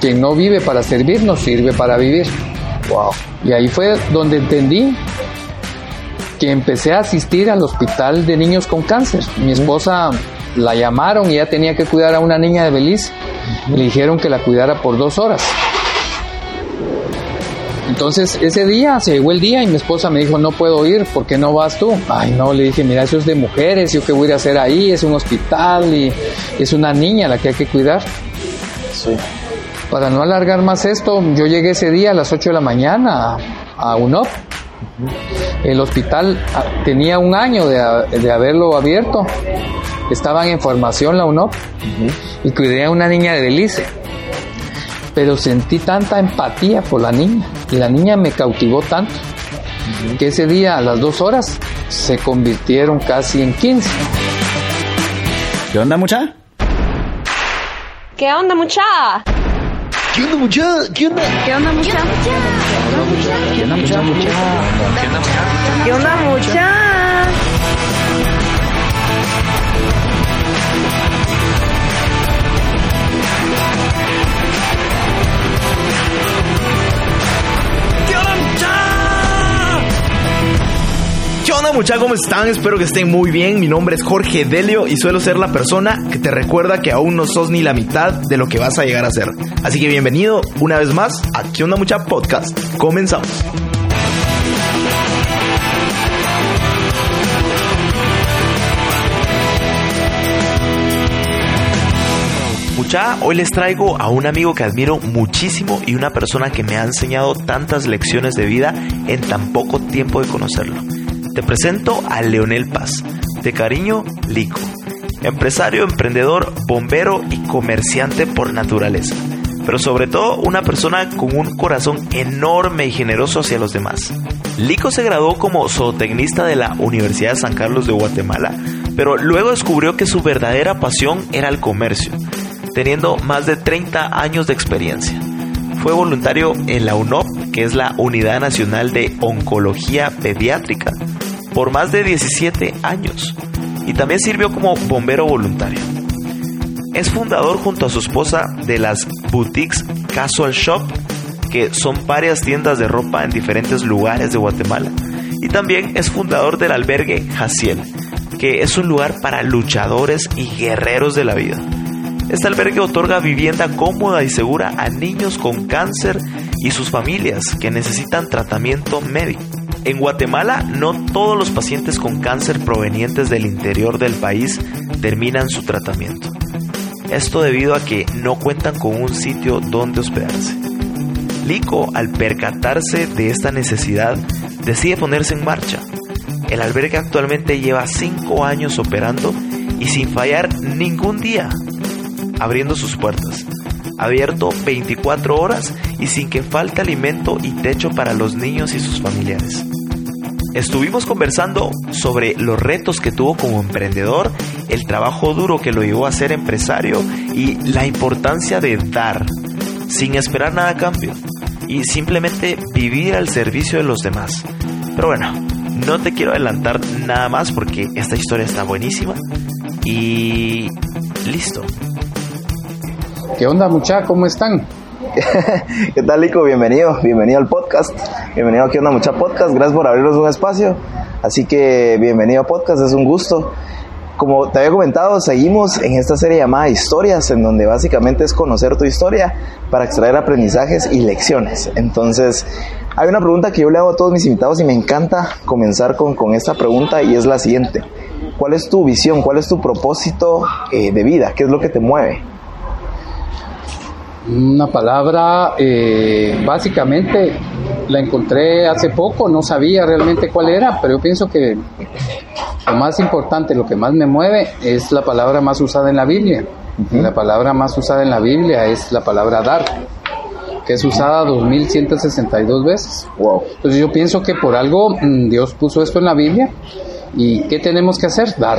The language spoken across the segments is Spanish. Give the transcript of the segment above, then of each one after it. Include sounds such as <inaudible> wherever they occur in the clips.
quien no vive para servir no sirve para vivir. Wow. Y ahí fue donde entendí que empecé a asistir al hospital de niños con cáncer. Mi esposa la llamaron y ella tenía que cuidar a una niña de Belice. Le dijeron que la cuidara por dos horas. Entonces ese día se llegó el día y mi esposa me dijo no puedo ir, ¿por qué no vas tú? Ay no, le dije mira eso es de mujeres, yo qué voy a hacer ahí, es un hospital y es una niña la que hay que cuidar. Sí. Para no alargar más esto, yo llegué ese día a las 8 de la mañana a, UNOP. El hospital ah, tenía un año de, de haberlo abierto. Estaban en formación la UNOP y cuidé a una niña de Belice. Pero sentí tanta empatía por la niña y la niña me cautivó tanto que ese día a las dos horas se convirtieron casi en 15. ¿Qué onda, mucha? ¿Qué onda, mucha? ¿Qué onda, mucha? ¿Qué onda? ¿Qué onda, mucha? ¿Qué onda, mucha? ¿Qué onda, mucha? ¿Qué onda, mucha? ¿Cómo están? Espero que estén muy bien. Mi nombre es Jorge Delio y suelo ser la persona que te recuerda que aún no sos ni la mitad de lo que vas a llegar a ser. Así que bienvenido una vez más a ¿Qué onda, mucha? Podcast. Comenzamos. Mucha, hoy les traigo a un amigo que admiro muchísimo y una persona que me ha enseñado tantas lecciones de vida en tan poco tiempo de conocerlo. Te presento a Leonel Paz, de cariño Lico, empresario, emprendedor, bombero y comerciante por naturaleza, pero sobre todo una persona con un corazón enorme y generoso hacia los demás. Lico se graduó como zootecnista de la Universidad de San Carlos de Guatemala, pero luego descubrió que su verdadera pasión era el comercio teniendo más de 30 años de experiencia. Fue voluntario en la UNOP, que es la Unidad Nacional de Oncología Pediátrica, por más de 17 años y también sirvió como bombero voluntario. Es fundador junto a su esposa de las boutiques Casual Shop, que son varias tiendas de ropa en diferentes lugares de Guatemala. Y también es fundador del albergue Jaciel, que es un lugar para luchadores y guerreros de la vida. Este albergue otorga vivienda cómoda y segura a niños con cáncer y sus familias que necesitan tratamiento médico. En Guatemala no todos los pacientes con cáncer provenientes del interior del país terminan su tratamiento. Esto debido a que no cuentan con un sitio donde hospedarse. Lico, al percatarse de esta necesidad, decide ponerse en marcha. El albergue actualmente lleva 5 años operando y sin fallar ningún día abriendo sus puertas. Abierto 24 horas y sin que falte alimento y techo para los niños y sus familiares. Estuvimos conversando sobre los retos que tuvo como emprendedor, el trabajo duro que lo llevó a ser empresario y la importancia de dar, sin esperar nada a cambio, y simplemente vivir al servicio de los demás. Pero bueno, no te quiero adelantar nada más porque esta historia está buenísima. Y listo. ¿Qué onda mucha? ¿Cómo están? <laughs> ¿Qué tal, Lico? Bienvenido, bienvenido al podcast. Bienvenido a ¿Qué onda, mucha podcast? Gracias por abrirnos un espacio. Así que bienvenido a podcast, es un gusto. Como te había comentado, seguimos en esta serie llamada Historias, en donde básicamente es conocer tu historia para extraer aprendizajes y lecciones. Entonces, hay una pregunta que yo le hago a todos mis invitados y me encanta comenzar con, con esta pregunta y es la siguiente. ¿Cuál es tu visión? ¿Cuál es tu propósito eh, de vida? ¿Qué es lo que te mueve? Una palabra, eh, básicamente la encontré hace poco, no sabía realmente cuál era, pero yo pienso que lo más importante, lo que más me mueve es la palabra más usada en la Biblia. La palabra más usada en la Biblia es la palabra dar, que es usada 2162 veces. Wow. Entonces yo pienso que por algo mm, Dios puso esto en la Biblia y ¿qué tenemos que hacer? Dar.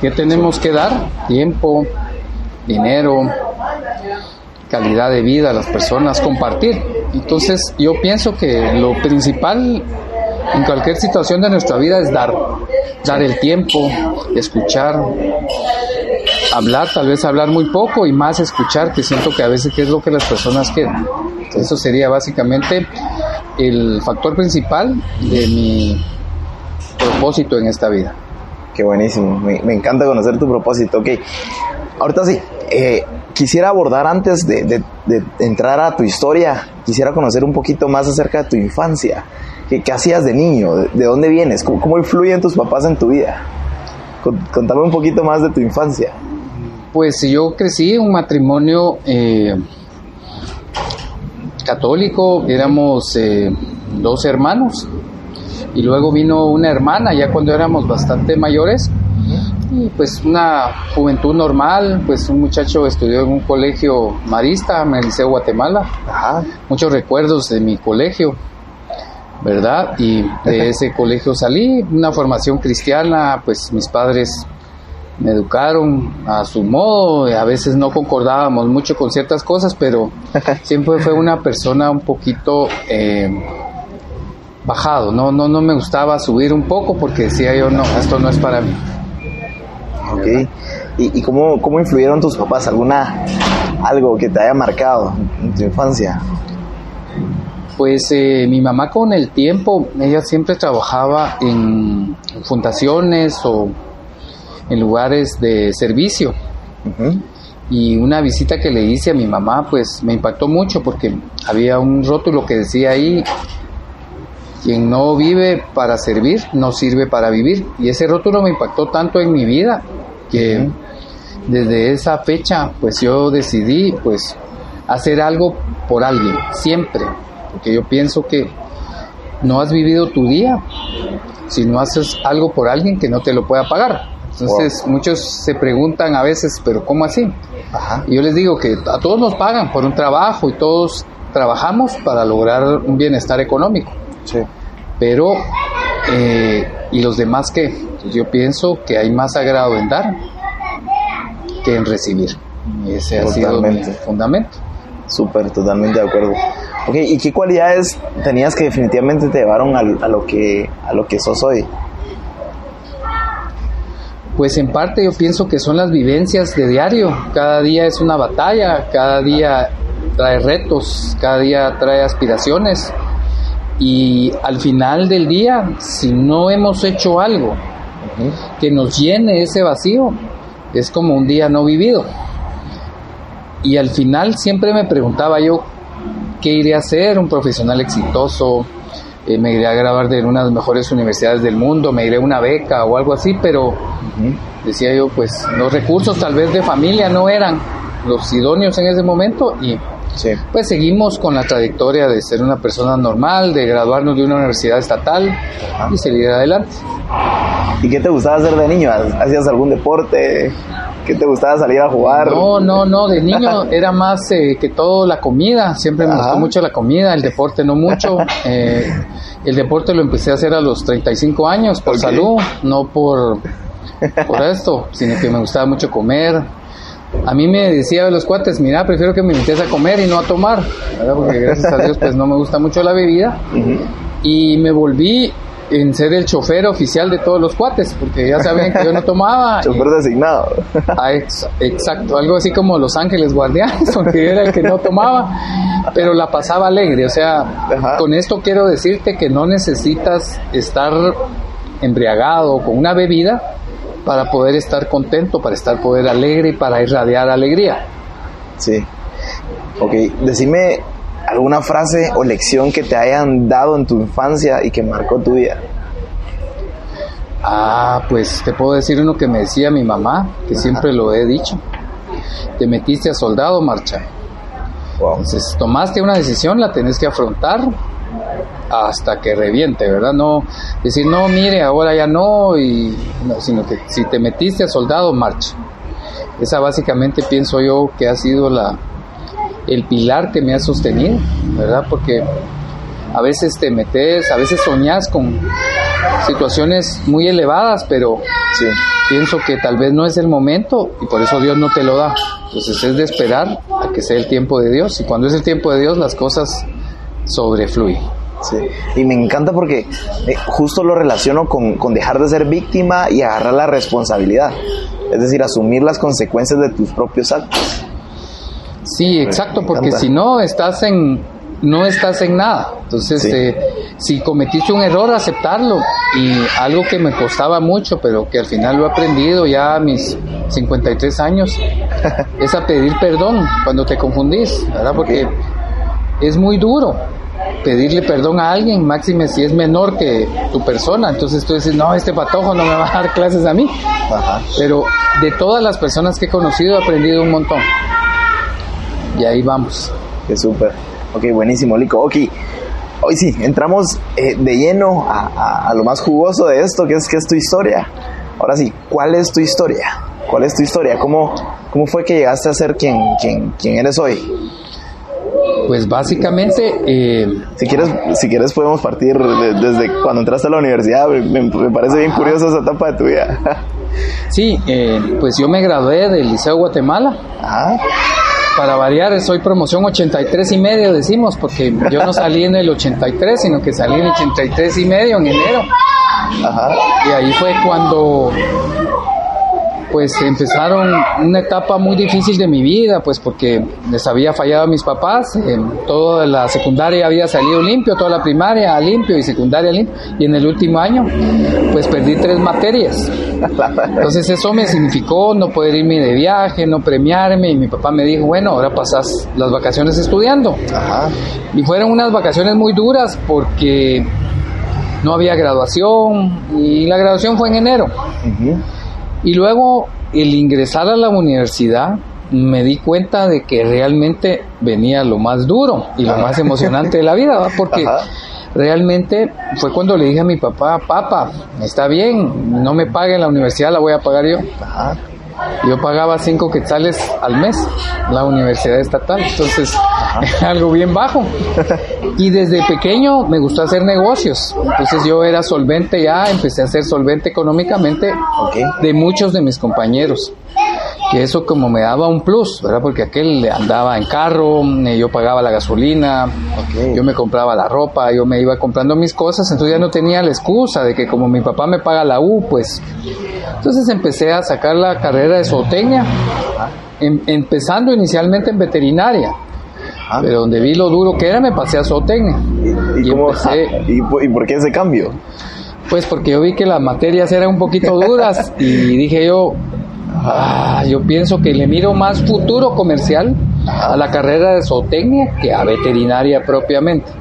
¿Qué tenemos que dar? Tiempo, dinero, calidad de vida a las personas, compartir. Entonces yo pienso que lo principal en cualquier situación de nuestra vida es dar, dar el tiempo, escuchar, hablar, tal vez hablar muy poco y más escuchar, que siento que a veces que es lo que las personas quieren. Eso sería básicamente el factor principal de mi propósito en esta vida. Qué buenísimo, me, encanta conocer tu propósito. Ok, ahorita sí, eh, quisiera abordar antes de, entrar a tu historia, quisiera conocer un poquito más acerca de tu infancia. ¿Qué, hacías de niño? ¿De, de dónde vienes? ¿Cómo, influyen tus papás en tu vida? Con- Contame un poquito más de tu infancia. Pues yo crecí en un matrimonio eh, católico, éramos eh, dos hermanos y luego vino una hermana ya cuando éramos bastante mayores y pues una juventud normal, pues un muchacho estudió en un colegio marista en el Liceo Guatemala, Ajá, muchos recuerdos de mi colegio, ¿verdad? Y de ese colegio salí, una formación cristiana, pues mis padres me educaron a su modo, a veces no concordábamos mucho con ciertas cosas, pero siempre fue una persona un poquito eh, bajado, no, no, no me gustaba subir un poco porque decía yo, no, esto no es para mí. Ok. ¿Y, y cómo, cómo influyeron tus papás? ¿Alguna, algo que te haya marcado en tu infancia? Pues eh, mi mamá con el tiempo, ella siempre trabajaba en fundaciones o en lugares de servicio. Y una visita que le hice a mi mamá, pues me impactó mucho porque había un rótulo que decía ahí, quien no vive para servir, no sirve para vivir. Y ese rótulo me impactó tanto en mi vida que desde esa fecha, pues yo decidí, pues, hacer algo por alguien, siempre. Porque yo pienso que no has vivido tu día si no haces algo por alguien que no te lo pueda pagar. Entonces, muchos se preguntan a veces, pero ¿cómo así? Ajá, Y yo les digo que a todos nos pagan por un trabajo y todos trabajamos para lograr un bienestar económico. sí. Pero, eh, ¿y los demás qué? Pues yo pienso que hay más agrado en dar que en recibir. Y ese ha sido mi Totalmente. fundamento. Súper, totalmente de acuerdo. Ok, ¿y qué cualidades tenías que definitivamente te llevaron al- a, lo que a lo que sos hoy? Pues en parte yo pienso que son las vivencias de diario. Cada día es una batalla, cada día trae retos, cada día trae aspiraciones. Y al final del día, si no hemos hecho algo que nos llene ese vacío, es como un día no vivido. Y al final siempre me preguntaba yo, ¿qué iré a hacer? Un profesional exitoso, eh, me iré a graduar de una de las mejores universidades del mundo, me iré a una beca o algo así, pero decía yo, pues los recursos tal vez de familia no eran los idóneos en ese momento y Sí. pues seguimos con la trayectoria de ser una persona normal, de graduarnos de una universidad estatal y seguir adelante. ¿Y qué te gustaba hacer de niño? ¿Hacías algún deporte? ¿Qué te gustaba salir a jugar? No, no, no, de niño <laughs> era más eh, que todo la comida, siempre me Ajá. gustó mucho la comida, el deporte no mucho. <laughs> Eh, el deporte lo empecé a hacer a los 35 años por salud, no por, por esto, sino que me gustaba mucho comer. A mí me decía de los cuates, mira, prefiero que me invites a comer y no a tomar, ¿verdad? porque gracias a Dios pues no me gusta mucho la bebida. Y me volví en ser el chofer oficial de todos los cuates, porque ya sabían que yo no tomaba. Chofer designado. Ah, ex- exacto, algo así como Los Ángeles Guardianes, <laughs> yo era el que no tomaba, pero la pasaba alegre. O sea, Ajá. con esto quiero decirte que no necesitas estar embriagado con una bebida para poder estar contento, para estar poder alegre y para irradiar alegría. Sí. Ok, decime alguna frase o lección que te hayan dado en tu infancia y que marcó tu vida. Ah, pues te puedo decir uno que me decía mi mamá, que siempre lo he dicho. Te metiste a soldado, marcha. Wow. Entonces, tomaste una decisión, la tenés que afrontar hasta que reviente, ¿verdad? No decir, no, mire, ahora ya no, y, no, sino que si te metiste a soldado, marcha. Esa básicamente pienso yo que ha sido la, el pilar que me ha sostenido, ¿verdad? Porque a veces te metes, a veces soñas con situaciones muy elevadas, pero Sí. pienso que tal vez no es el momento y por eso Dios no te lo da. Entonces es de esperar a que sea el tiempo de Dios y cuando es el tiempo de Dios las cosas sobrefluyen. Sí, y me encanta porque eh, justo lo relaciono con, con dejar de ser víctima y agarrar la responsabilidad. Es decir, asumir las consecuencias de tus propios actos. Sí, exacto, porque si no estás en no estás en nada. Entonces, Sí. eh, si cometiste un error, aceptarlo. Y algo que me costaba mucho, pero que al final lo he aprendido ya a mis 53 años, <laughs> es a pedir perdón cuando te confundís, ¿verdad? Porque es muy duro pedirle perdón a alguien, máxime si es menor que tu persona. Entonces tú dices, no, este patojo no me va a dar clases a mí. Ajá. Pero de todas las personas que he conocido he aprendido un montón. Y ahí vamos. Qué súper. Ok, buenísimo, Lico. Ok, hoy sí, entramos eh, de lleno a, a- a lo más jugoso de esto, que es, que es tu historia. Ahora sí, ¿cuál es tu historia? ¿Cuál es tu historia? ¿Cómo, cómo fue que llegaste a ser quien, quien, quien eres hoy? Pues básicamente, eh, Si quieres, si quieres podemos partir de- desde cuando entraste a la universidad. Me, me parece bien curiosa esa etapa de tu vida. <laughs> sí, eh, pues yo me gradué del Liceo Guatemala. Ajá. Para variar, soy promoción 83 y medio, decimos, porque yo no salí en el 83, sino que salí en el 83 y medio en enero. Ajá. Y ahí fue cuando pues empezaron una etapa muy difícil de mi vida, pues porque les había fallado a mis papás, eh, toda la secundaria había salido limpio, toda la primaria limpio y secundaria limpio, y en el último año pues perdí tres materias. Entonces eso me significó no poder irme de viaje, no premiarme, y mi papá me dijo, bueno, ahora pasas las vacaciones estudiando. Ajá. Y fueron unas vacaciones muy duras porque no había graduación y la graduación fue en enero. Ujú. Y luego el ingresar a la universidad me di cuenta de que realmente venía lo más duro y lo más emocionante de la vida, ¿va? porque Ajá. realmente fue cuando le dije a mi papá, papá, está bien, no me pague la universidad, la voy a pagar yo. Ajá. Yo pagaba cinco quetzales al mes la universidad estatal, entonces era <laughs> algo bien bajo. Y desde pequeño me gustó hacer negocios, entonces yo era solvente ya, empecé a ser solvente económicamente de muchos de mis compañeros. Que eso como me daba un plus, ¿verdad? Porque aquel andaba en carro, eh, yo pagaba la gasolina, yo me compraba la ropa, yo me iba comprando mis cosas, entonces ya no tenía la excusa de que como mi papá me paga la U, pues... Entonces empecé a sacar la carrera de zootecnia, em- empezando inicialmente en veterinaria, Ajá. pero donde vi lo duro que era me pasé a zootecnia. ¿Y, Y cómo, empecé- <laughs> y, por- y por qué ese cambio? Pues porque yo vi que las materias eran un poquito duras <laughs> y dije yo, ah, yo pienso que le miro más futuro comercial a la carrera de zootecnia que a veterinaria propiamente.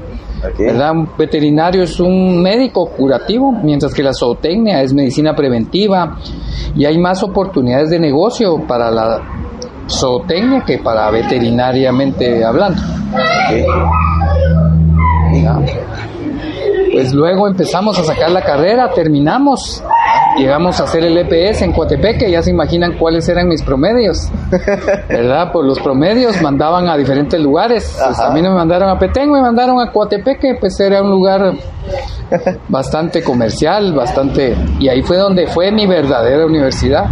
¿verdad? Un veterinario es un médico curativo, mientras que la zootecnia es medicina preventiva y hay más oportunidades de negocio para la zootecnia que para veterinariamente hablando. Pues luego empezamos a sacar la carrera, terminamos, llegamos a hacer el EPS en Coatepeque, ya se imaginan cuáles eran mis promedios, ¿verdad? Por los promedios mandaban a diferentes lugares, pues a mí no me mandaron a Petén, me mandaron a Coatepeque, pues era un lugar bastante comercial, bastante, y ahí fue donde fue mi verdadera universidad,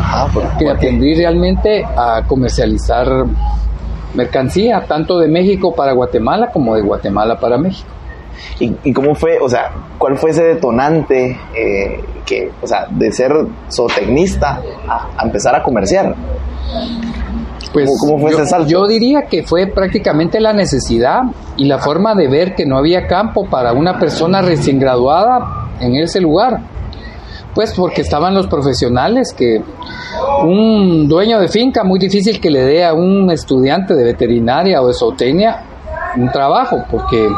Ajá, ¿por- que aprendí realmente a comercializar mercancía, tanto de México para Guatemala como de Guatemala para México. ¿Y, y cómo fue, o sea, cuál fue ese detonante eh, que, o sea, de ser zootecnista a, a empezar a comerciar? Pues ¿Cómo- cómo fue yo, ese salto? yo diría que fue prácticamente la necesidad y la forma de ver que no había campo para una persona recién graduada en ese lugar. Pues porque estaban los profesionales que un dueño de finca muy difícil que le dé a un estudiante de veterinaria o de zootecnia un trabajo porque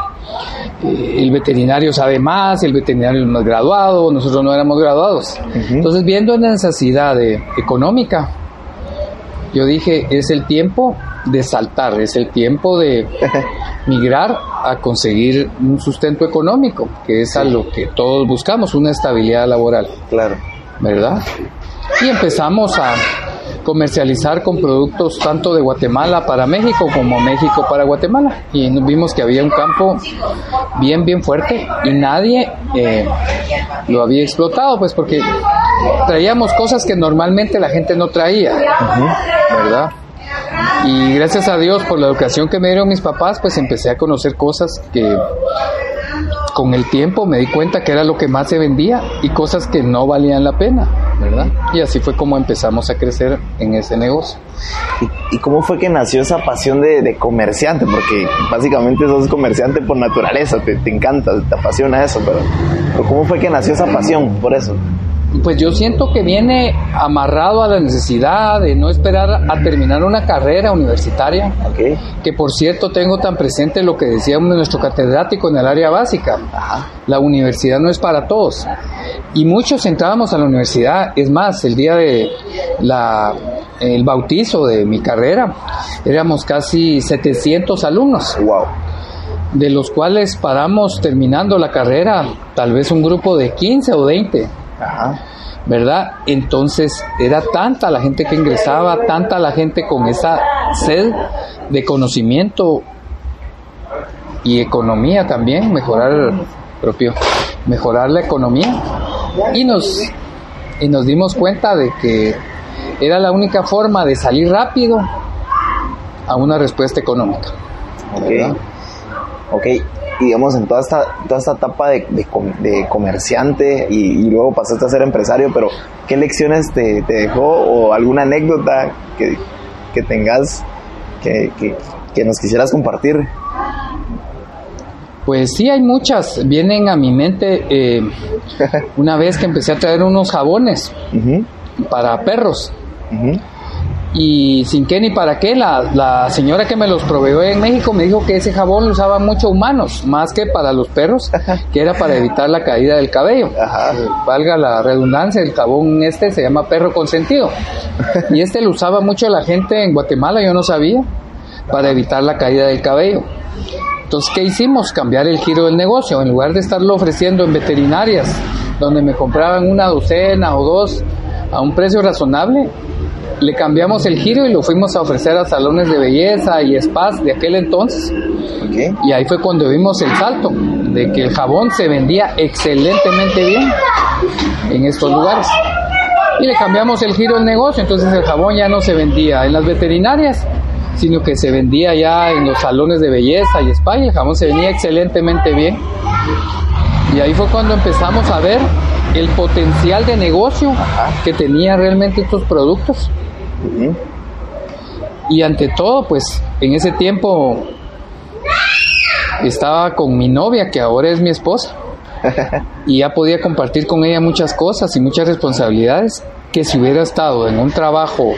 el veterinario sabe más, el veterinario es más graduado, nosotros no éramos graduados. Entonces viendo la necesidad de- económica, yo dije, es el tiempo de saltar, es el tiempo de <laughs> migrar a conseguir un sustento económico, que es a lo que todos buscamos, una estabilidad laboral, Claro. ¿verdad? Y empezamos a comercializar con productos tanto de Guatemala para México como México para Guatemala. Y vimos que había un campo bien, bien fuerte y nadie eh, lo había explotado, pues porque traíamos cosas que normalmente la gente no traía, ¿verdad? Y gracias a Dios por la educación que me dieron mis papás, pues empecé a conocer cosas que con el tiempo me di cuenta que era lo que más se vendía y cosas que no valían la pena, ¿verdad? Y así fue como empezamos a crecer en ese negocio. ¿Y, y cómo fue que nació esa pasión de, de comerciante? Porque básicamente sos comerciante por naturaleza, te, te encanta, te apasiona eso, pero, pero ¿cómo fue que nació esa pasión por eso? Pues yo siento que viene amarrado a la necesidad de no esperar a terminar una carrera universitaria, que por cierto tengo tan presente lo que decía nuestro catedrático en el área básica. Ajá. La universidad no es para todos. Y muchos entrábamos a la universidad, es más, el día de la el bautizo de mi carrera, éramos casi 700 alumnos, Wow. de los cuales paramos terminando la carrera, tal vez un grupo de 15 o 20. Ajá. ¿verdad? Entonces era tanta la gente que ingresaba, tanta la gente con esa sed de conocimiento y economía también, mejorar propio, mejorar la economía y nos y nos dimos cuenta de que era la única forma de salir rápido a una respuesta económica. Ok. ¿verdad? Ok. Y digamos, en toda esta, toda esta etapa de, de com- de comerciante y, y luego pasaste a ser empresario, pero ¿qué lecciones te, te dejó o alguna anécdota que, que tengas que, que, que nos quisieras compartir? Pues sí, hay muchas. Vienen a mi mente eh, <laughs> una vez que empecé a traer unos jabones para perros. Y sin qué ni para qué, la, la señora que me los proveyó en México me dijo que ese jabón lo usaban mucho humanos, más que para los perros, que era para evitar la caída del cabello. Ajá. Eh, valga la redundancia, el jabón este se llama perro consentido. Y este lo usaba mucho la gente en Guatemala, yo no sabía, para evitar la caída del cabello. Entonces, ¿qué hicimos? Cambiar el giro del negocio. En lugar de estarlo ofreciendo en veterinarias, donde me compraban una docena o dos a un precio razonable, le cambiamos el giro y lo fuimos a ofrecer a salones de belleza y spas de aquel entonces. Y ahí fue cuando vimos el salto de que el jabón se vendía excelentemente bien en estos lugares. Y le cambiamos el giro del negocio, entonces el jabón ya no se vendía en las veterinarias, sino que se vendía ya en los salones de belleza y spa y el jabón se vendía excelentemente bien. Y ahí fue cuando empezamos a ver el potencial de negocio que tenía realmente estos productos. Y ante todo, pues en ese tiempo estaba con mi novia, que ahora es mi esposa, <laughs> y ya podía compartir con ella muchas cosas y muchas responsabilidades que si hubiera estado en un trabajo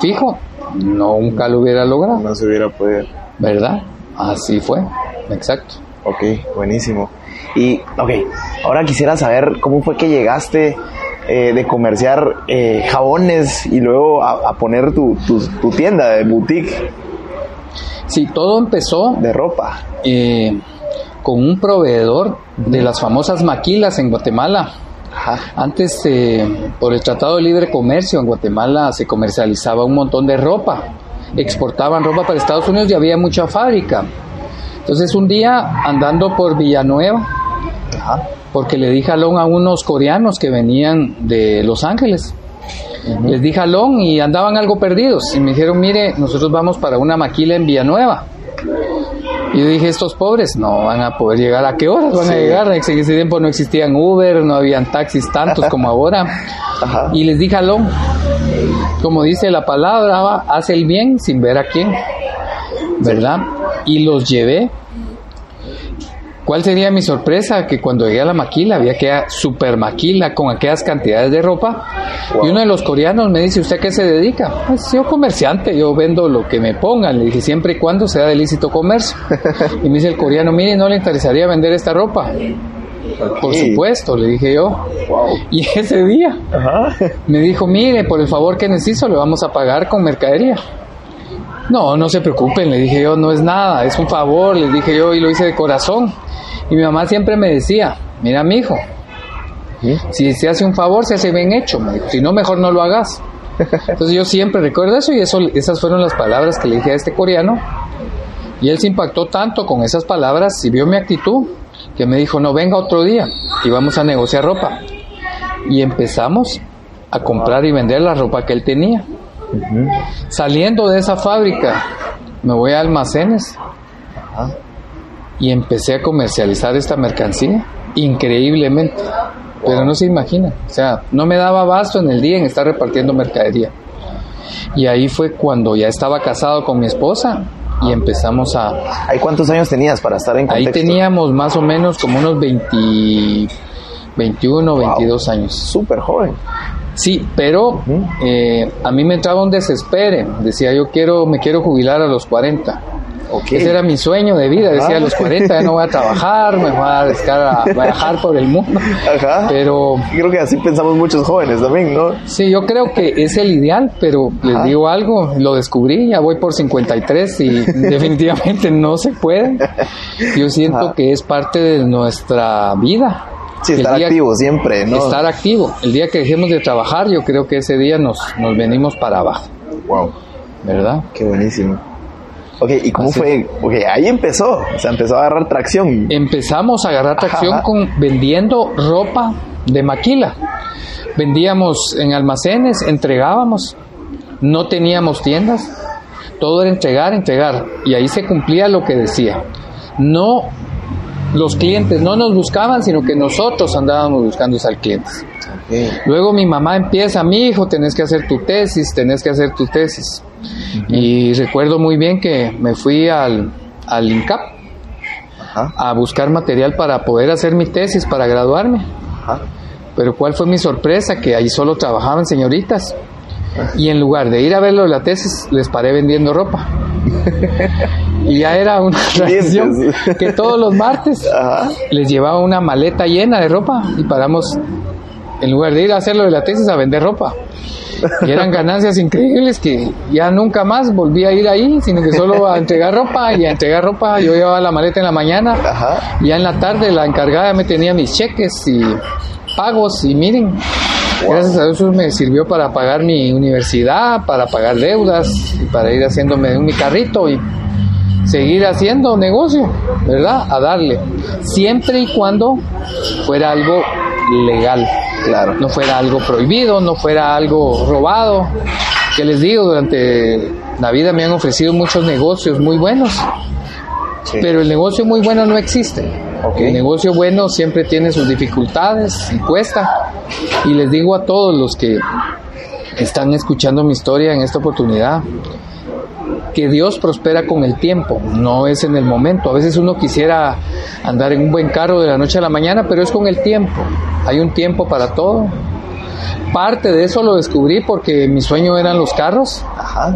fijo, nunca lo hubiera logrado, No se hubiera podido. ¿verdad? Así fue, exacto. Ok, buenísimo. Y, ok, ahora quisiera saber cómo fue que llegaste eh, de comerciar eh, jabones y luego a, a poner tu, tu- tu tienda de boutique Sí, todo empezó de ropa. eh, con un proveedor de las famosas maquilas en Guatemala. Ajá. Antes, por el Tratado de Libre Comercio en Guatemala se comercializaba un montón de ropa. Exportaban ropa para Estados Unidos y había mucha fábrica. Entonces un día andando por Villanueva, Ajá. Porque le di jalón a unos coreanos que venían de Los Ángeles. Les di jalón y andaban algo perdidos. Y me dijeron, mire, nosotros vamos para una maquila en Villanueva. Y yo dije, estos pobres no van a poder llegar. ¿A qué horas van a llegar? En ese tiempo no existían Uber, no habían taxis tantos como <laughs> ahora. Ajá. Y les di jalón. Como dice la palabra, hace el bien sin ver a quién. ¿Verdad? Y los llevé. ¿Cuál sería mi sorpresa? Que cuando llegué a la maquila había aquella super maquila con aquellas cantidades de ropa. Wow. Y uno de los coreanos me dice, ¿usted a qué se dedica? Pues yo comerciante, yo vendo lo que me pongan. Le dije, siempre y cuando sea de lícito comercio. <laughs> y me dice el coreano, mire, ¿no le interesaría vender esta ropa? Por supuesto, le dije yo. Wow. Y ese día Ajá. me dijo, mire, por el favor que necesito, le vamos a pagar con mercadería. No, no se preocupen, le dije yo, no es nada, es un favor, les dije yo, y lo hice de corazón. Y mi mamá siempre me decía, mira, mi hijo, si se hace un favor, se hace bien hecho, me dijo, si no, mejor no lo hagas. Entonces yo siempre recuerdo eso y eso, esas fueron las palabras que le dije a este coreano. Y él se impactó tanto con esas palabras y vio mi actitud que me dijo, no, venga otro día y vamos a negociar ropa. Y empezamos a comprar y vender la ropa que él tenía. Saliendo de esa fábrica, me voy a almacenes y empecé a comercializar esta mercancía increíblemente. pero no se imagina. O sea, no me daba abasto en el día en estar repartiendo mercadería. Y ahí fue cuando ya estaba casado con mi esposa y empezamos a... ¿Ahí cuántos años tenías para estar en Ahí contexto? teníamos más o menos como unos 20, 21, 22 años. Súper joven. Sí, pero eh, a mí me entraba un desespere. Decía, yo quiero, me quiero jubilar a los 40. Ok. Ese era mi sueño de vida. Decía, a los 40 ya no voy a trabajar, me voy a dedicar a <laughs> viajar por el mundo. Ajá. Pero Creo que así pensamos muchos jóvenes también, ¿no? sí, yo creo que es el ideal, pero les digo algo, lo descubrí, ya voy por 53 y <laughs> definitivamente no se puede. Yo siento que es parte de nuestra vida. Sí, estar activo siempre, ¿no? Estar activo. El día que dejemos de trabajar, yo creo que ese día nos, nos venimos para abajo, Wow, ¿verdad? qué buenísimo. Ok, ¿y cómo Así fue? Ok, ahí empezó, o sea, empezó a agarrar tracción. Empezamos a agarrar tracción Ajá. con vendiendo ropa de maquila. Vendíamos en almacenes, entregábamos, no teníamos tiendas, todo era entregar, entregar. Y ahí se cumplía lo que decía. No, los clientes no nos buscaban, sino que nosotros andábamos buscando al clientes. Ok, Luego mi mamá empieza, mi hijo, tenés que hacer tu tesis, tenés que hacer tu tesis. Y recuerdo muy bien que me fui al, al INCAP Ajá, a buscar material para poder hacer mi tesis, para graduarme. ajá. Pero cuál fue mi sorpresa, que ahí solo trabajaban señoritas. Y en lugar de ir a verlo de la tesis, les paré vendiendo ropa. <laughs> Y ya era una tradición que todos los martes <laughs> Ajá. les llevaba una maleta llena de ropa y paramos, en lugar de ir a hacerlo de la tesis, a vender ropa. Y eran <laughs> ganancias increíbles que ya nunca más volví a ir ahí, sino que solo a entregar ropa y a entregar ropa. Yo llevaba la maleta en la mañana Ajá. y ya en la tarde la encargada me tenía mis cheques y pagos y miren, gracias a Dios eso me sirvió para pagar mi universidad, para pagar deudas y para ir haciéndome mi carrito y seguir haciendo negocio, ¿verdad? A darle. Siempre y cuando fuera algo legal. Claro. No fuera algo prohibido, no fuera algo robado. Que les digo, durante la vida me han ofrecido muchos negocios muy buenos, Sí. pero el negocio muy bueno no existe. Ok. El negocio bueno siempre tiene sus dificultades y cuesta. Y les digo a todos los que están escuchando mi historia en esta oportunidad, que Dios prospera con el tiempo, no es en el momento. A veces uno quisiera andar en un buen carro de la noche a la mañana, pero es con el tiempo. Hay un tiempo para todo. Parte de eso lo descubrí porque mi sueño eran los carros Ajá.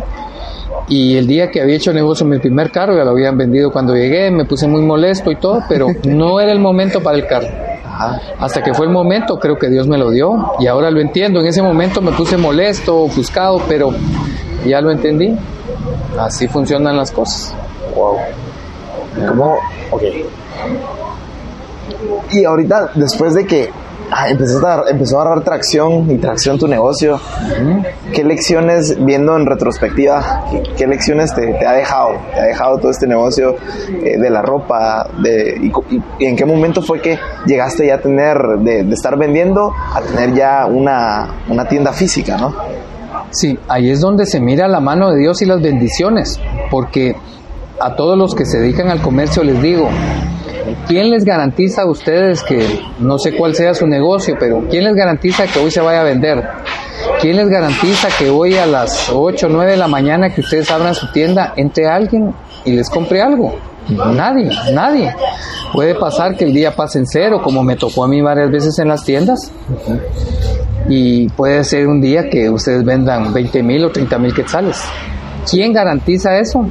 Y el día que había hecho negocio en mi primer carro ya lo habían vendido cuando llegué, me puse muy molesto y todo, pero <laughs> no era el momento para el carro. Ajá. Hasta que fue el momento, creo que Dios me lo dio y ahora lo entiendo. En ese momento me puse molesto, ofuscado, pero ya lo entendí. Así funcionan las cosas. Wow. ¿Cómo? Ok. Y ahorita, después de que ah, empezaste a- empezó a agarrar tracción y tracción tu negocio, ¿qué lecciones, viendo en retrospectiva, qué, qué lecciones te, te ha dejado? ¿Te ha dejado todo este negocio eh, de la ropa? De, y, co- y- y en qué momento fue que llegaste ya a tener, de, de estar vendiendo, a tener ya una, una tienda física, ¿no? Sí, ahí es donde se mira la mano de Dios y las bendiciones, porque a todos los que se dedican al comercio les digo, ¿quién les garantiza a ustedes que, no sé cuál sea su negocio, pero quién les garantiza que hoy se vaya a vender? ¿Quién les garantiza que hoy a las 8 o 9 de la mañana que ustedes abran su tienda, entre alguien y les compre algo? Nadie, nadie. Puede pasar que el día pase en cero, como me tocó a mí varias veces en las tiendas, y puede ser un día que ustedes vendan 20 mil o 30 mil quetzales. ¿Quién garantiza eso?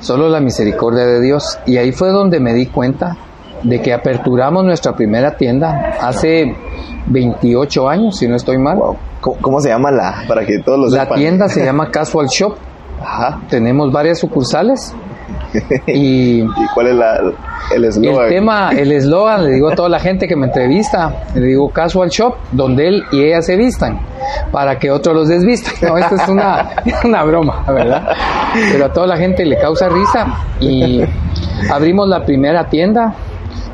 Solo la misericordia de Dios. Y ahí fue donde me di cuenta de que aperturamos nuestra primera tienda hace 28 años, si no estoy mal. Wow. ¿Cómo, cómo se llama la, para que todos lo La sepan? tienda se <laughs> llama Casual Shop. Ajá. Tenemos varias sucursales. <laughs> Y ¿Y cuál es la, el eslogan? El tema, el eslogan, le digo a toda la gente que me entrevista, le digo casual shop, donde él y ella se vistan, para que otros los desvistan. No, esto es una, <laughs> una broma, ¿verdad? Pero a toda la gente le causa risa y abrimos la primera tienda.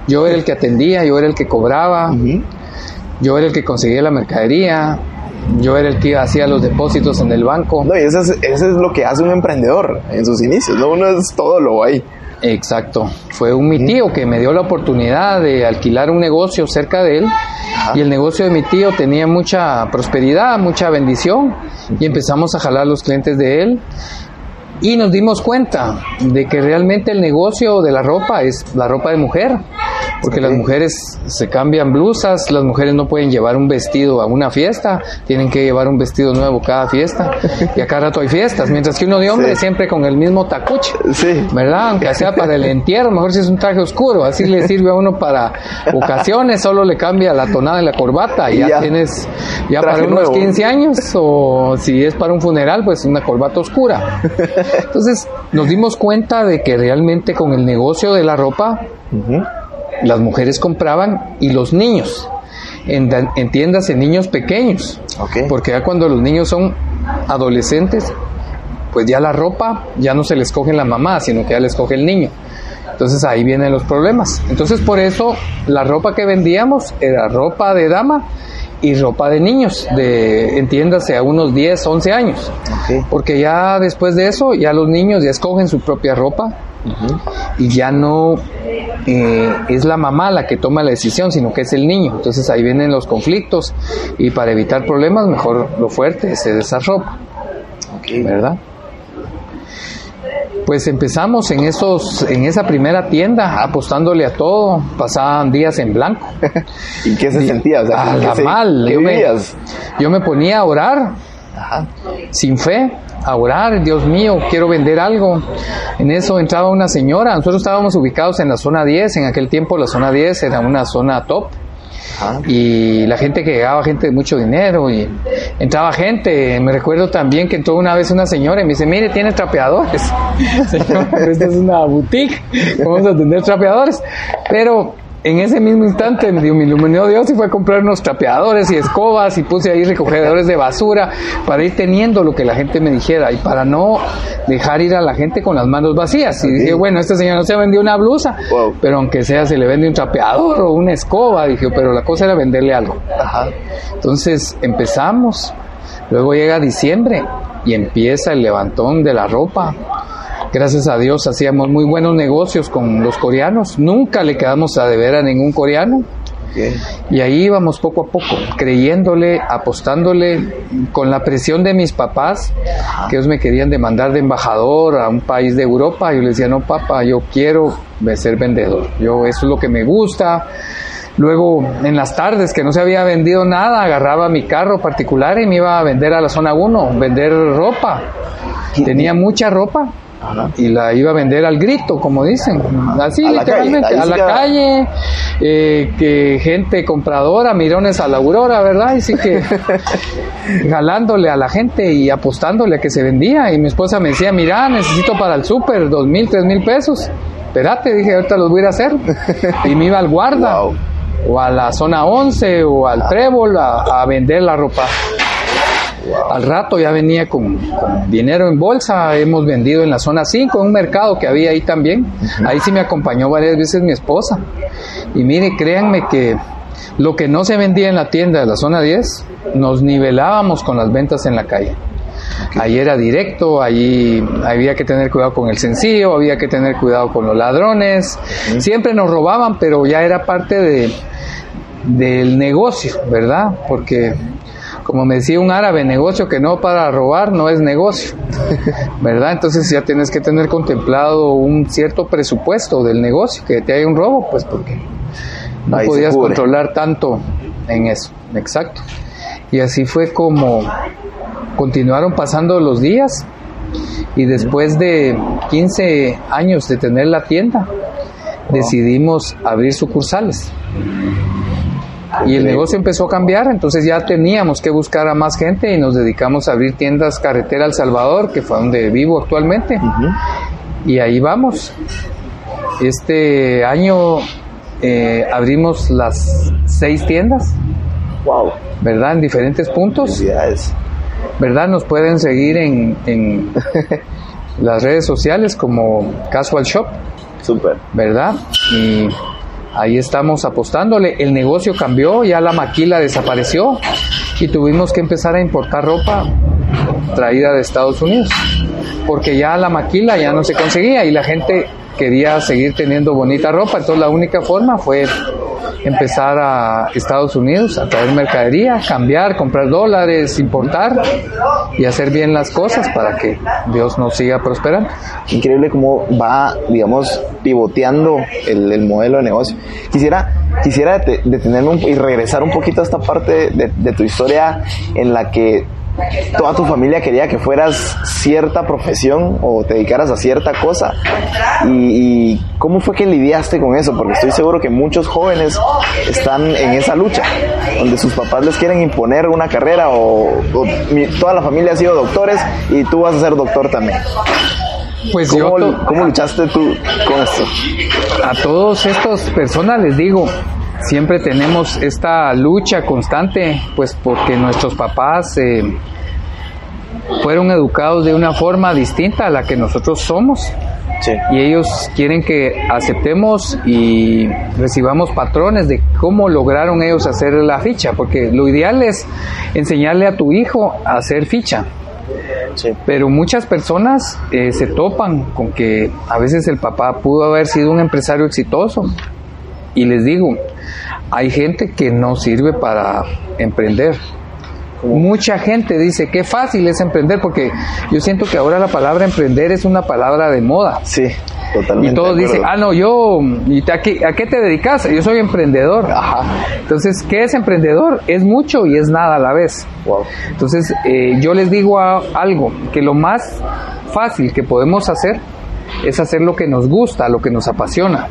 Yo era el que atendía, yo era el que cobraba, yo era el que conseguía la mercadería, yo era el que hacía los depósitos en el banco. No, y eso es, eso es lo que hace un emprendedor en sus inicios, ¿no? Uno es todo lo ahí. Exacto. Fue un mi tío que me dio la oportunidad de alquilar un negocio cerca de él. Y el negocio de mi tío tenía mucha prosperidad, mucha bendición. Y empezamos a jalar los clientes de él. Y nos dimos cuenta de que realmente el negocio de la ropa es la ropa de mujer. Porque las mujeres se cambian blusas, las mujeres no pueden llevar un vestido a una fiesta, tienen que llevar un vestido nuevo cada fiesta. Y a cada rato hay fiestas. Mientras que uno de hombre Sí. siempre con el mismo tacuche. Sí. ¿verdad? Aunque sea para el entierro, mejor si es un traje oscuro, así le sirve a uno para ocasiones, solo le cambia la tonada de la corbata y ya, ya. tienes, ya para unos nuevo. 15 años, o si es para un funeral, pues una corbata oscura. Entonces nos dimos cuenta de que realmente con el negocio de la ropa, las mujeres compraban y los niños. En, da- en tiendas en niños pequeños, porque ya cuando los niños son adolescentes, pues ya la ropa ya no se les coge la mamá, sino que ya les coge el niño. Entonces ahí vienen los problemas. Entonces por eso la ropa que vendíamos era ropa de dama y ropa de niños, de entiéndase a unos 10, 11 años. Porque ya después de eso, ya los niños ya escogen su propia ropa y ya no eh, es la mamá la que toma la decisión, sino que es el niño. Entonces ahí vienen los conflictos y para evitar problemas, mejor lo fuerte es esa ropa. ¿verdad? Pues empezamos en esos, en esa primera tienda, apostándole a todo, pasaban días en blanco. ¿Y qué se <laughs> sentía? O sea, a ¿qué la se- mal. ¿Qué Yo me, yo me ponía a orar Ajá. sin fe, a orar, Dios mío, quiero vender algo. En eso entraba una señora, nosotros estábamos ubicados en la zona 10, en aquel tiempo la zona 10 era una zona top. Y la gente que llegaba, gente de mucho dinero, y entraba gente. Me recuerdo también que entró una vez una señora y me dice: Mire, tiene trapeadores. <laughs> Señor, esta es una boutique, vamos a tener trapeadores. Pero en ese mismo instante me, me iluminó Dios y fue a comprar unos trapeadores y escobas y puse ahí recogedores de basura para ir teniendo lo que la gente me dijera y para no dejar ir a la gente con las manos vacías. Y dije, bueno, este señor no se vendió una blusa, Wow. pero aunque sea se le vende un trapeador o una escoba, dije, pero la cosa era venderle algo. Ajá. Entonces empezamos, luego llega diciembre y empieza el levantón de la ropa. Gracias a Dios hacíamos muy buenos negocios con los coreanos, nunca le quedamos a deber a ningún coreano. Ok. Y ahí íbamos poco a poco, creyéndole, apostándole, con la presión de mis papás, que ellos me querían demandar de embajador a un país de Europa. Yo les decía, no, papá, yo quiero ser vendedor. Yo, eso es lo que me gusta. Luego, en las tardes que no se había vendido nada, agarraba mi carro particular y me iba a vender a la zona 1, vender ropa. Tenía mucha ropa Ajá. y la iba a vender al grito, como dicen. Así A la literalmente, calle, a la calle, eh, que gente compradora, mirones a la aurora, ¿verdad? Y sí que <laughs> jalándole a la gente y apostándole a que se vendía. Y mi esposa me decía, mira, necesito para el súper dos mil, tres mil pesos. Espérate, dije, ahorita los voy a ir a hacer. Y me iba al guarda, Wow. o a la zona 11, o al trébol a, a vender la ropa. Al rato ya venía con, con dinero en bolsa, hemos vendido en la zona 5, en un mercado que había ahí también. Ahí sí me acompañó varias veces mi esposa. Y mire, créanme que lo que no se vendía en la tienda de la zona 10, nos nivelábamos con las ventas en la calle. Ahí era directo, allí había que tener cuidado con el sencillo, había que tener cuidado con los ladrones. Siempre nos robaban, pero ya era parte de, del negocio, ¿verdad? Porque, como me decía un árabe, negocio que no para robar no es negocio, <laughs> ¿verdad? Entonces ya tienes que tener contemplado un cierto presupuesto del negocio, que te haya un robo, pues porque no Ahí podías controlar tanto en eso, exacto. Y así fue como continuaron pasando los días y después de 15 años de tener la tienda, decidimos abrir sucursales. Y el negocio empezó a cambiar, entonces ya teníamos que buscar a más gente y nos dedicamos a abrir tiendas carretera El Salvador, que fue donde vivo actualmente. Y ahí vamos. Este año eh, abrimos las seis tiendas, Wow. ¿verdad? En diferentes puntos. ¿verdad? Nos pueden seguir en, en <laughs> las redes sociales como Casual Shop, Súper. ¿verdad? Y ahí estamos apostándole. El negocio cambió, ya la maquila desapareció y tuvimos que empezar a importar ropa traída de Estados Unidos, porque ya la maquila ya no se conseguía y la gente quería seguir teniendo bonita ropa, entonces la única forma fue empezar a Estados Unidos a traer mercadería, cambiar, comprar dólares, importar y hacer bien las cosas para que Dios nos siga prosperando. Increíble cómo va, digamos, pivoteando el, el modelo de negocio. Quisiera, quisiera dete- detenerme y regresar un poquito a esta parte de tu historia en la que toda tu familia quería que fueras cierta profesión o te dedicaras a cierta cosa. Y, y cómo fue que lidiaste con eso? Porque estoy seguro que muchos jóvenes están en esa lucha, donde sus papás les quieren imponer una carrera o, o mi- toda la familia ha sido doctores y tú vas a ser doctor también. Pues yo ¿Cómo, cómo luchaste tú con esto? a todas estas personas les digo, siempre tenemos esta lucha constante, pues porque nuestros papás eh, fueron educados de una forma distinta a la que nosotros somos. Sí. y ellos quieren que aceptemos y recibamos patrones de cómo lograron ellos hacer la ficha, porque lo ideal es enseñarle a tu hijo a hacer ficha, Sí. pero muchas personas eh, se topan con que a veces el papá pudo haber sido un empresario exitoso y les digo, hay gente que no sirve para emprender. Mucha gente dice que fácil es emprender porque yo siento que ahora la palabra emprender es una palabra de moda. Sí, totalmente. Y todos dicen, ah, no, yo, ¿y te- a, qué, a qué te dedicas? Yo soy emprendedor. Ajá. Entonces, ¿qué es emprendedor? Es mucho y es nada a la vez. Wow. Entonces, eh, yo les digo a- algo, que lo más fácil que podemos hacer es hacer lo que nos gusta, lo que nos apasiona.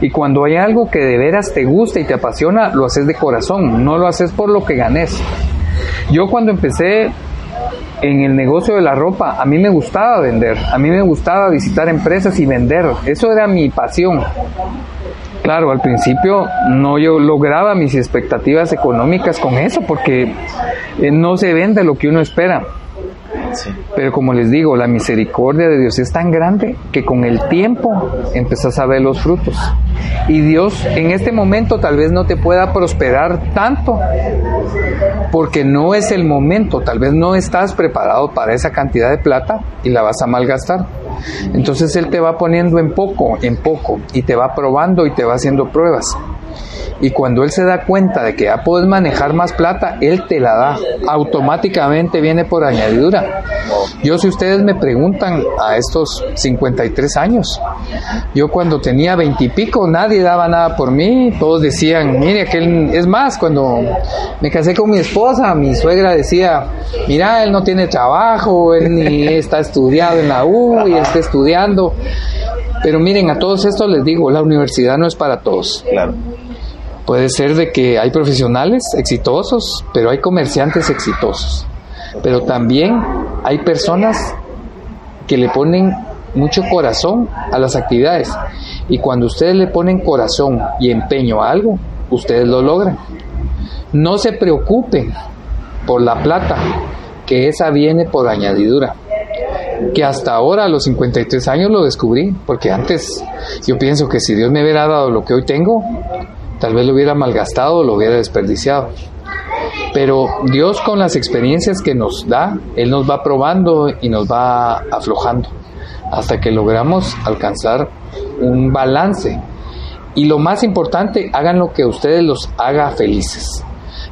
Y cuando hay algo que de veras te gusta y te apasiona, lo haces de corazón, no lo haces por lo que ganes. Yo cuando empecé en el negocio de la ropa, a mí me gustaba vender, a mí me gustaba visitar empresas y vender, eso era mi pasión. Claro, al principio no yo lograba mis expectativas económicas con eso porque eh, no se vende lo que uno espera. Pero como les digo, la misericordia de Dios es tan grande que con el tiempo empezás a ver los frutos. Y Dios en este momento tal vez no te pueda prosperar tanto porque no es el momento, tal vez no estás preparado para esa cantidad de plata y la vas a malgastar. Entonces Él te va poniendo en poco, en poco, y te va probando y te va haciendo pruebas. Y cuando Él se da cuenta de que ya puedes manejar más plata, Él te la da. Automáticamente viene por añadidura. Yo, si ustedes me preguntan a estos 53 años, yo cuando tenía 20 y pico, nadie daba nada por mí. Todos decían, mire, aquel. Es más, cuando me casé con mi esposa, mi suegra decía, mira, él no tiene trabajo, él ni está estudiado en la U y está estudiando. Pero miren, a todos estos les digo, la universidad no es para todos. Claro. Puede ser de que hay profesionales exitosos, pero hay comerciantes exitosos. Pero también hay personas que le ponen mucho corazón a las actividades. Y cuando ustedes le ponen corazón y empeño a algo, ustedes lo logran. No se preocupen por la plata, que esa viene por añadidura. Que hasta ahora, a los 53 años, lo descubrí, porque antes yo pienso que si Dios me hubiera dado lo que hoy tengo, tal vez lo hubiera malgastado o lo hubiera desperdiciado. Pero Dios con las experiencias que nos da, Él nos va probando y nos va aflojando hasta que logramos alcanzar un balance. Y lo más importante, hagan lo que ustedes los haga felices.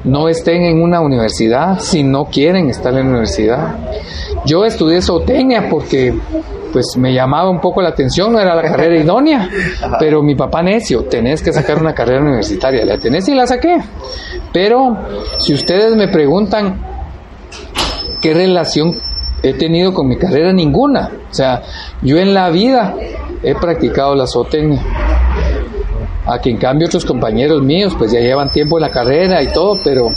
No estén en una universidad si no quieren estar en la universidad. Yo estudié zootecnia porque pues me llamaba un poco la atención, no era la carrera idónea, pero mi papá necio, tenés que sacar una carrera universitaria, la tenés y la saqué. Pero si ustedes me preguntan qué relación he tenido con mi carrera, ninguna. O sea, yo en la vida he practicado la zootecnia. A que en cambio otros compañeros míos pues ya llevan tiempo en la carrera y todo, pero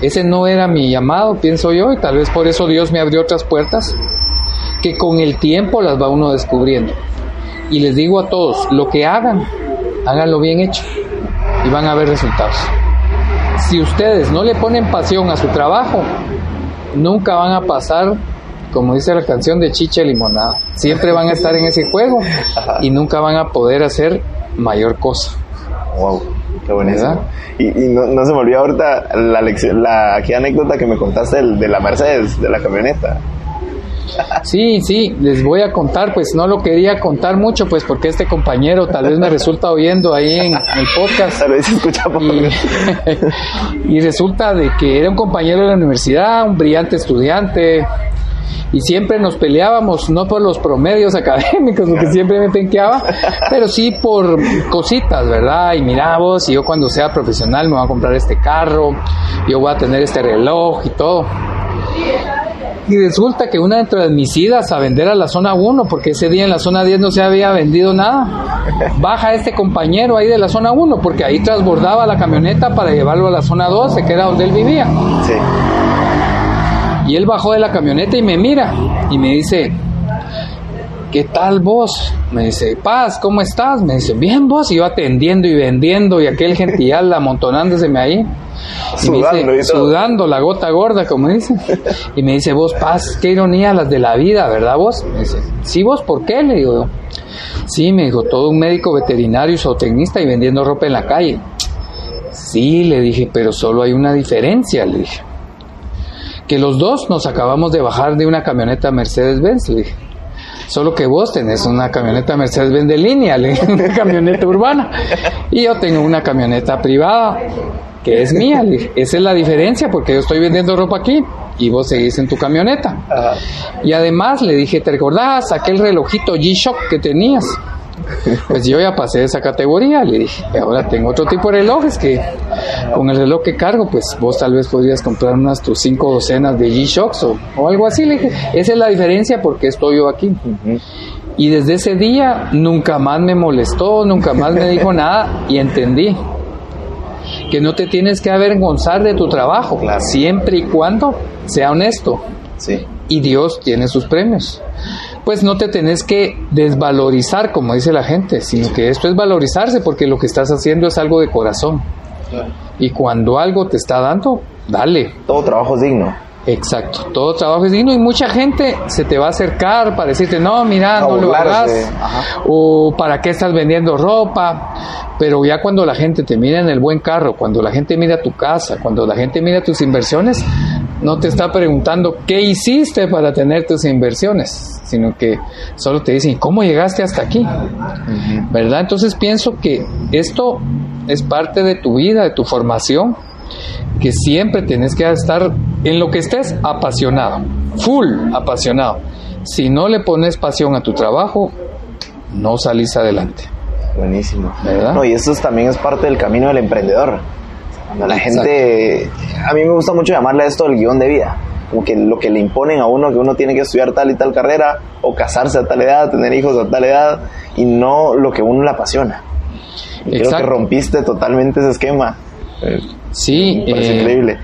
ese no era mi llamado, pienso yo, y tal vez por eso Dios me abrió otras puertas que con el tiempo las va uno descubriendo. Y les digo a todos, lo que hagan, háganlo bien hecho y van a ver resultados. Si ustedes no le ponen pasión a su trabajo, nunca van a pasar, como dice la canción de Chicha Limonada. Siempre van a estar en ese juego y nunca van a poder hacer mayor cosa. Wow, qué buenísimo. Y, y no, no se me olvidó ahorita la, anécdota que me contaste de, la Mercedes, de la camioneta. Sí, sí, les voy a contar, pues no lo quería contar mucho, pues porque este compañero tal vez me resulta oyendo ahí en, el podcast. Tal vez se escucha por y, <laughs> y resulta de que era un compañero de la universidad, un brillante estudiante, y siempre nos peleábamos, no por los promedios <laughs> académicos, porque siempre me penqueaba, pero sí por cositas, ¿verdad? Y mira vos, y yo cuando sea profesional me voy a comprar este carro, yo voy a tener este reloj y todo. Y resulta que una dentro de mis idas a vender a la zona 1, porque ese día en la zona 10 no se había vendido nada, baja este compañero ahí de la zona 1, porque ahí transbordaba la camioneta para llevarlo a la zona 12, que era donde él vivía. Sí. Y él bajó de la camioneta y me mira y me dice, ¿qué tal vos? Me dice, Paz, ¿cómo estás? Me dice, bien vos, y yo atendiendo y vendiendo y aquel gentillal amontonándoseme ahí. Y me Sudando dice, y sudando la gota gorda, como dice. Y me dice, vos, Paz, qué ironía las de la vida, ¿verdad vos? Me dice, sí, vos, ¿por qué? Le digo, sí, me dijo, todo un médico veterinario, zootecnista y vendiendo ropa en la calle. Sí, le dije, pero solo hay una diferencia, le dije. Que los dos nos acabamos de bajar de una camioneta Mercedes-Benz, le dije. Solo que vos tenés una camioneta Mercedes-Benz de línea, una camioneta urbana. Y yo tengo una camioneta privada, que es mía. Esa es la diferencia, porque yo estoy vendiendo ropa aquí y vos seguís en tu camioneta. Ajá. Y además le dije, ¿te recordás aquel relojito G-Shock que tenías? <laughs> Pues yo ya pasé de esa categoría, le dije. Ahora tengo otro tipo de relojes que con el reloj que cargo, pues vos tal vez podrías comprar unas tus cinco docenas de G-Shocks o, o algo así. Le dije, esa es la diferencia porque estoy yo aquí. Y desde ese día nunca más me molestó, nunca más me dijo <laughs> nada y entendí que no te tienes que avergonzar de tu trabajo, Claro. siempre y cuando sea honesto Sí. y Dios tiene sus premios. Pues no te tenés que desvalorizar, como dice la gente, sino que esto es valorizarse porque lo que estás haciendo es algo de corazón. Y cuando algo te está dando, dale. Todo trabajo es digno. Exacto, todo trabajo es digno y mucha gente se te va a acercar para decirte, no, mira, A no lo hagas, o para qué estás vendiendo ropa, pero ya cuando la gente te mira en el buen carro, cuando la gente mira tu casa, cuando la gente mira tus inversiones, no te está preguntando qué hiciste para tener tus inversiones, sino que solo te dicen, ¿cómo llegaste hasta aquí? ¿Verdad? Entonces pienso que esto es parte de tu vida, de tu formación, que siempre tenés que estar en lo que estés apasionado, full apasionado. Si no le pones pasión a tu trabajo, no salís adelante. Buenísimo. ¿Verdad? No, y esto es- también es parte del camino del emprendedor. Cuando la Exacto. gente, a mí me gusta mucho llamarle a esto el guion de vida. Como que lo que le imponen a uno, que uno tiene que estudiar tal y tal carrera, o casarse a tal edad, tener hijos a tal edad, y no lo que a uno le apasiona. Y creo que Exacto. rompiste totalmente ese esquema. Sí, Me parece eh, increíble.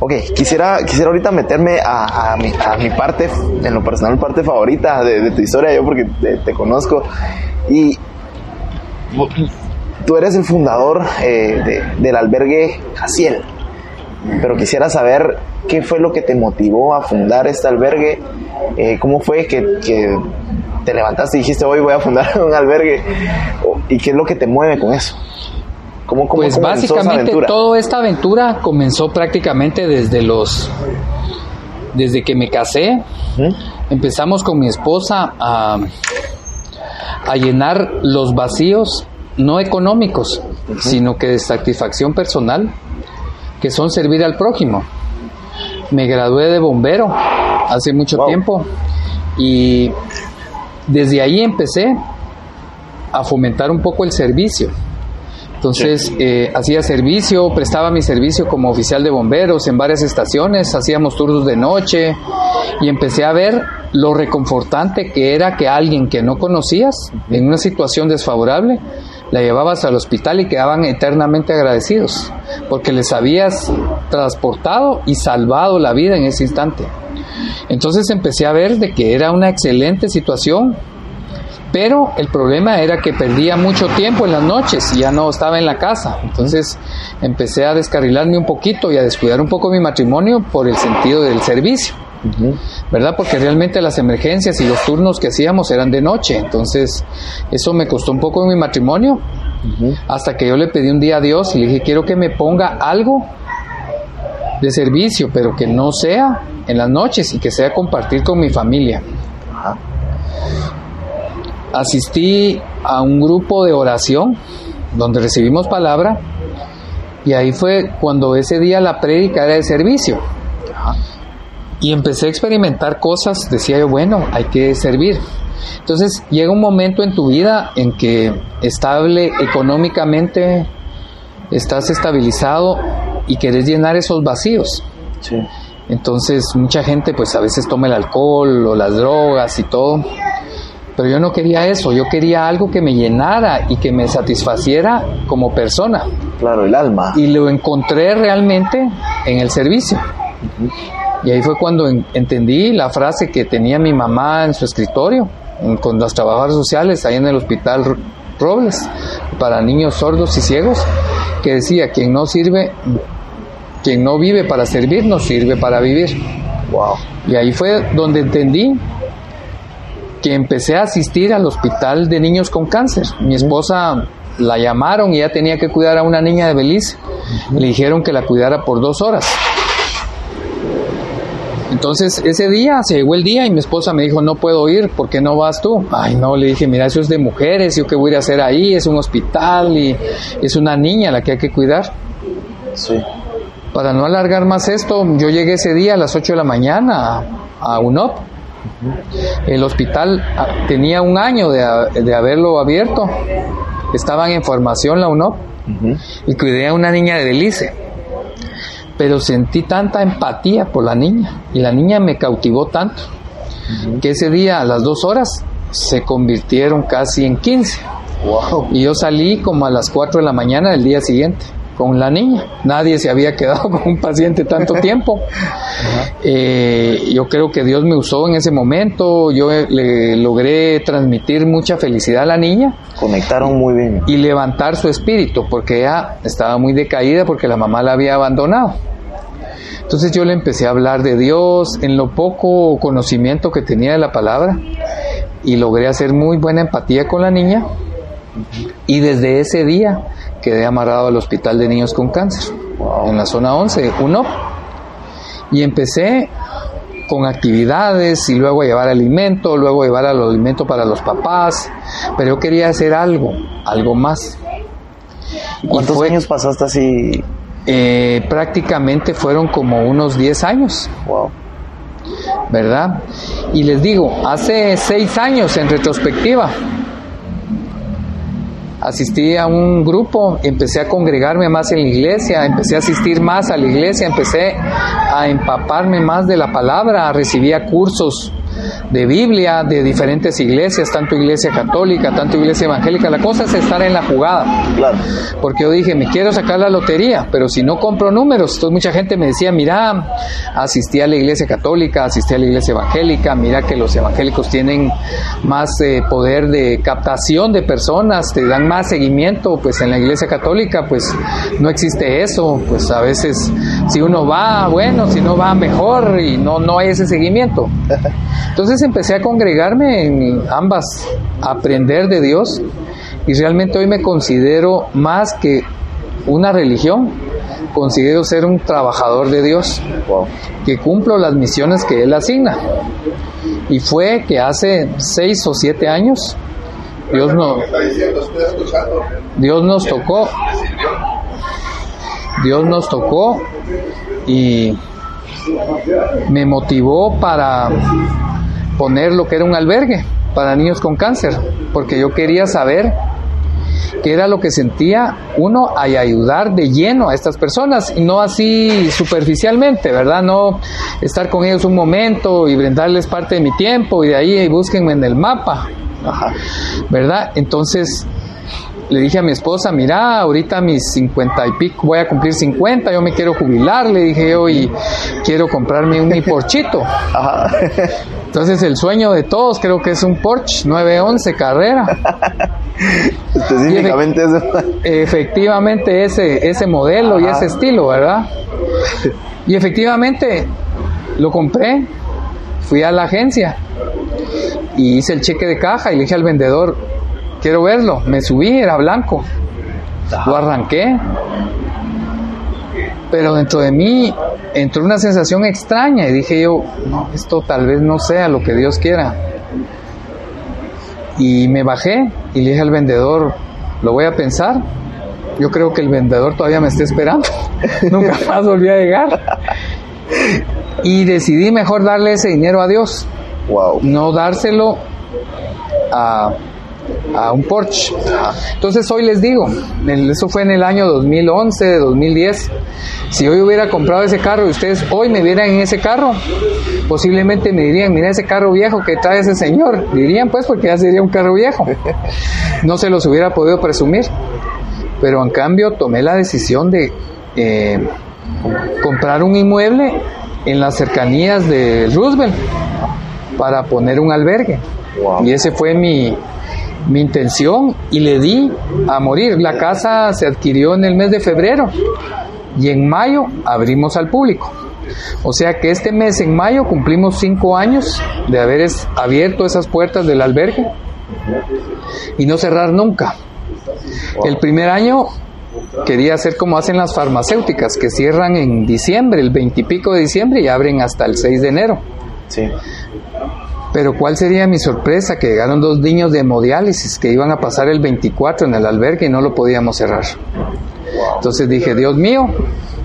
Ok, quisiera, quisiera ahorita meterme a, a mi, a mi parte, en lo personal, parte favorita de, de tu historia, yo porque te, te conozco. Y tú eres el fundador eh, de- del albergue Jaciel. Pero quisiera saber qué fue lo que te motivó a fundar este albergue, eh, cómo fue que, que te levantaste y dijiste hoy voy a fundar <laughs> un albergue, y qué es lo que te mueve con eso. ¿Cómo, cómo Pues básicamente toda esta aventura comenzó prácticamente desde los desde que me casé. Empezamos con mi esposa a, a llenar los vacíos no económicos, sino que de satisfacción personal, que son servir al prójimo. Me gradué de bombero hace mucho Wow. tiempo y desde ahí empecé a fomentar un poco el servicio. Entonces eh, hacía servicio, prestaba mi servicio como oficial de bomberos en varias estaciones, hacíamos turnos de noche y empecé a ver lo reconfortante que era que alguien que no conocías en una situación desfavorable la llevabas al hospital y quedaban eternamente agradecidos porque les habías transportado y salvado la vida en ese instante. Entonces empecé a ver de que era una excelente situación pero el problema era que perdía mucho tiempo en las noches y ya no estaba en la casa. Entonces empecé a descarrilarme un poquito y a descuidar un poco mi matrimonio por el sentido del servicio. ¿Verdad? Porque realmente las emergencias y los turnos que hacíamos eran de noche. Entonces eso me costó un poco en mi matrimonio hasta que yo le pedí un día a Dios y le dije, quiero que me ponga algo de servicio, pero que no sea en las noches y que sea compartir con mi familia. Asistí a un grupo de oración donde recibimos palabra y ahí fue cuando ese día la prédica era de servicio. Y empecé a experimentar cosas, decía yo, bueno, hay que servir. Entonces llega un momento en tu vida en que estable económicamente, estás estabilizado y querés llenar esos vacíos. Sí. Entonces mucha gente pues a veces toma el alcohol o las drogas y todo. Pero yo no quería eso, yo quería algo que me llenara y que me satisfaciera como persona. Claro, el alma. Y lo encontré realmente en el servicio. Y ahí fue cuando en- entendí la frase que tenía mi mamá en su escritorio, en- con las trabajadoras sociales, ahí en el hospital Robles, para niños sordos y ciegos, que decía, quien no sirve, quien no vive para servir, no sirve para vivir. Wow. Y ahí fue donde entendí que empecé a asistir al hospital de niños con cáncer. Mi esposa la llamaron y ella tenía que cuidar a una niña de Belice. Le dijeron que la cuidara por dos horas. Entonces ese día se llegó el día y mi esposa me dijo no puedo ir, ¿por qué no vas tú? Ay no, le dije mira eso es de mujeres, yo qué voy a hacer ahí, es un hospital y es una niña la que hay que cuidar. Sí. Para no alargar más esto, yo llegué ese día a las 8 de la mañana a, UNOP. El hospital ah, tenía un año de, de haberlo abierto. Estaban en formación la UNOP y cuidé a una niña de Belice. Pero sentí tanta empatía por la niña y la niña me cautivó tanto que ese día a las dos horas se convirtieron casi en 15. Wow. Y yo salí como a las 4 de la mañana del día siguiente con la niña. Nadie se había quedado <laughs> con un paciente tanto <laughs> tiempo. Eh, yo creo que Dios me usó en ese momento. Yo eh, le logré transmitir mucha felicidad a la niña Conectaron muy bien. y levantar su espíritu porque ella estaba muy decaída porque la mamá la había abandonado. Entonces yo le empecé a hablar de Dios en lo poco conocimiento que tenía de la palabra y logré hacer muy buena empatía con la niña y desde ese día quedé amarrado al hospital de niños con cáncer en la zona 11, UNOP y empecé con actividades y luego a llevar alimento, luego a llevar al alimento para los papás, pero yo quería hacer algo, algo más. ¿Cuántos fue- años pasaste así? eh, prácticamente fueron como unos 10 años, Wow. ¿verdad? Y les digo, hace 6 años en retrospectiva, asistí a un grupo, empecé a congregarme más en la iglesia, empecé a asistir más a la iglesia, empecé a empaparme más de la palabra, recibía cursos de Biblia de diferentes iglesias, tanto iglesia católica, tanto iglesia evangélica. La cosa es estar en la jugada. Claro. Porque yo dije, me quiero sacar la lotería, pero si no compro números, entonces mucha gente me decía, mira, asistí a la iglesia católica, asistí a la iglesia evangélica, mira que los evangélicos tienen más eh, poder de captación de personas, te dan más seguimiento, pues en la iglesia católica pues no existe eso, pues a veces si uno va, bueno, si no va mejor y no, no hay ese seguimiento. <laughs> Entonces empecé a congregarme en ambas, a aprender de Dios y realmente hoy me considero más que una religión, considero ser un trabajador de Dios, que cumplo las misiones que Él asigna. Y fue que hace seis o siete años Dios, no, Dios nos tocó, Dios nos tocó y me motivó para poner lo que era un albergue para niños con cáncer, porque yo quería saber qué era lo que sentía uno y ayudar de lleno a estas personas y no así superficialmente, ¿verdad? No estar con ellos un momento y brindarles parte de mi tiempo y de ahí búsquenme en el mapa. ¿verdad? Entonces le dije a mi esposa, mira, ahorita mis 50 y pico, voy a cumplir 50, yo me quiero jubilar, le dije yo, y quiero comprarme un mi <laughs> porchito. Ajá. Entonces el sueño de todos creo que es un Porsche 911 carrera. <laughs> Específicamente eso. Efectivamente ese, ese modelo y ese estilo, ¿verdad? Y efectivamente lo compré, fui a la agencia y hice el cheque de caja y le dije al vendedor, quiero verlo, me subí, era blanco, lo arranqué, pero dentro de mí entró una sensación extraña y dije yo, no, esto tal vez no sea lo que Dios quiera. Y me bajé y le dije al vendedor, lo voy a pensar. Yo creo que el vendedor todavía me está esperando. <laughs> Nunca más volví a llegar. Y decidí mejor darle ese dinero a Dios, Wow. no dárselo a, a un Porsche. Entonces hoy les digo, eso fue en el año 2011, 2010. Si hoy hubiera comprado ese carro y ustedes hoy me vieran en ese carro, posiblemente me dirían, mira ese carro viejo que trae ese señor. Dirían pues porque ya sería un carro viejo. No se los hubiera podido presumir. Pero en cambio tomé la decisión de eh, comprar un inmueble en las cercanías de Roosevelt para poner un albergue. Wow. Y ese fue mi, mi intención y le di a morir. La casa se adquirió en el mes de febrero y en mayo abrimos al público. O sea que este mes, en mayo, cumplimos cinco años de haber abierto esas puertas del albergue y no cerrar nunca. El primer año quería hacer como hacen las farmacéuticas, que cierran en diciembre, el 20 y pico de diciembre y abren hasta el 6 de enero. Sí. Pero ¿cuál sería mi sorpresa? Que llegaron dos niños de hemodiálisis que iban a pasar el 24 en el albergue y no lo podíamos cerrar. Entonces dije, Dios mío,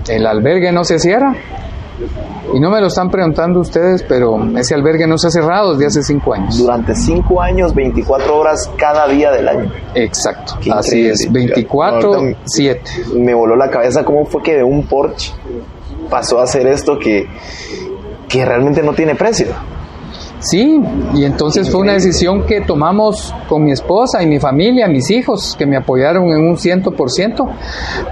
el albergue no se cierra. Y no me lo están preguntando ustedes, pero ese albergue no se ha cerrado desde hace cinco años. Durante cinco años, 24 horas cada día del año. Exacto, Qué así es, 24, Ahorita- 7. Me voló la cabeza cómo fue que de un Porsche pasó a hacer esto que, que realmente no tiene precio. Sí, y entonces fue una decisión que tomamos con mi esposa y mi familia, mis hijos, que me apoyaron en un ciento por ciento,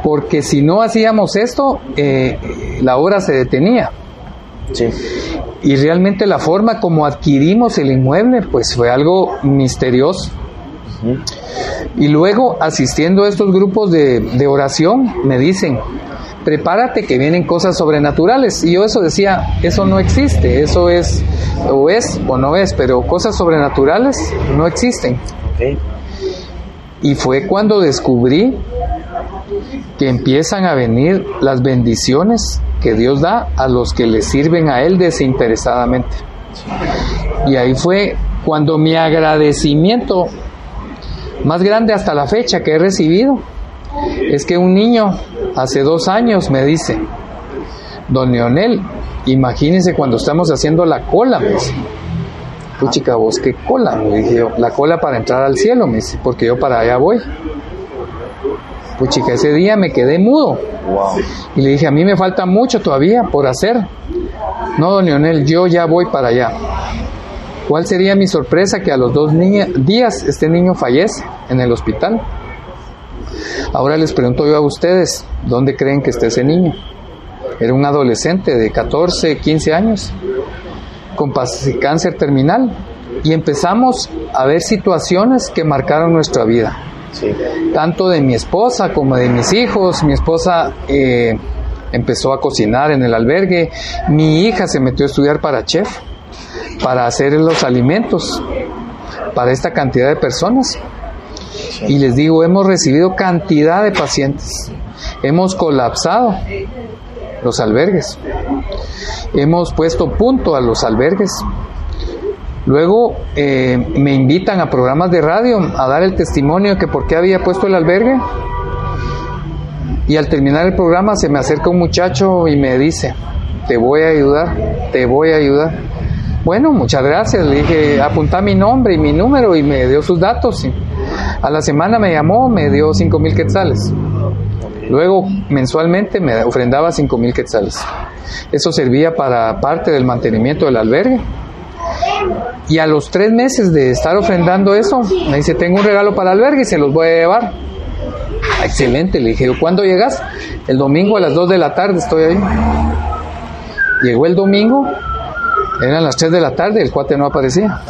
porque si no hacíamos esto, eh, la obra se detenía. Sí. Y realmente la forma como adquirimos el inmueble, pues fue algo misterioso. Y luego, asistiendo a estos grupos de, de oración, me dicen, prepárate que vienen cosas sobrenaturales. Y yo eso decía, eso no existe, eso es, o es o no es, pero cosas sobrenaturales no existen. Y fue cuando descubrí que empiezan a venir las bendiciones que Dios da a los que le sirven a Él desinteresadamente. Y ahí fue cuando mi agradecimiento más grande hasta la fecha que he recibido es que un niño hace dos años me dice, don Leonel, imagínese cuando estamos haciendo la cola, me dice. Puchica, vos qué cola, me dije yo, la cola para entrar al cielo, me dice, porque yo para allá voy. Puchica, ese día me quedé mudo Wow. y le dije, a mí me falta mucho todavía por hacer. No, don Leonel, yo ya voy para allá. ¿Cuál sería mi sorpresa que a los dos días este niño fallece en el hospital? Ahora les pregunto yo a ustedes, ¿dónde creen que esté ese niño? Era un adolescente de 14, 15 años, con cáncer terminal. Y empezamos a ver situaciones que marcaron nuestra vida Sí. tanto de mi esposa como de mis hijos. Mi esposa eh, empezó a cocinar en el albergue. Mi hija se metió a estudiar para chef, para hacer los alimentos para esta cantidad de personas. Y les digo, hemos recibido cantidad de pacientes. Hemos colapsado los albergues. Hemos puesto punto a los albergues. Luego eh, me invitan a programas de radio a dar el testimonio de que por qué había puesto el albergue. Y al terminar el programa se me acerca un muchacho y me dice, te voy a ayudar, te voy a ayudar. Bueno, muchas gracias. Le dije, apunta mi nombre y mi número y me dio sus datos. A la semana me llamó, me dio cinco mil quetzales. Luego, mensualmente me ofrendaba cinco mil quetzales. Eso servía para parte del mantenimiento del albergue. Y a los tres meses de estar ofrendando eso, me dice, tengo un regalo para el albergue y se los voy a llevar. Excelente, le dije, ¿cuándo llegas? El domingo a las 2 de la tarde estoy ahí. Llegó el domingo, eran las 3 de la tarde, el cuate no aparecía.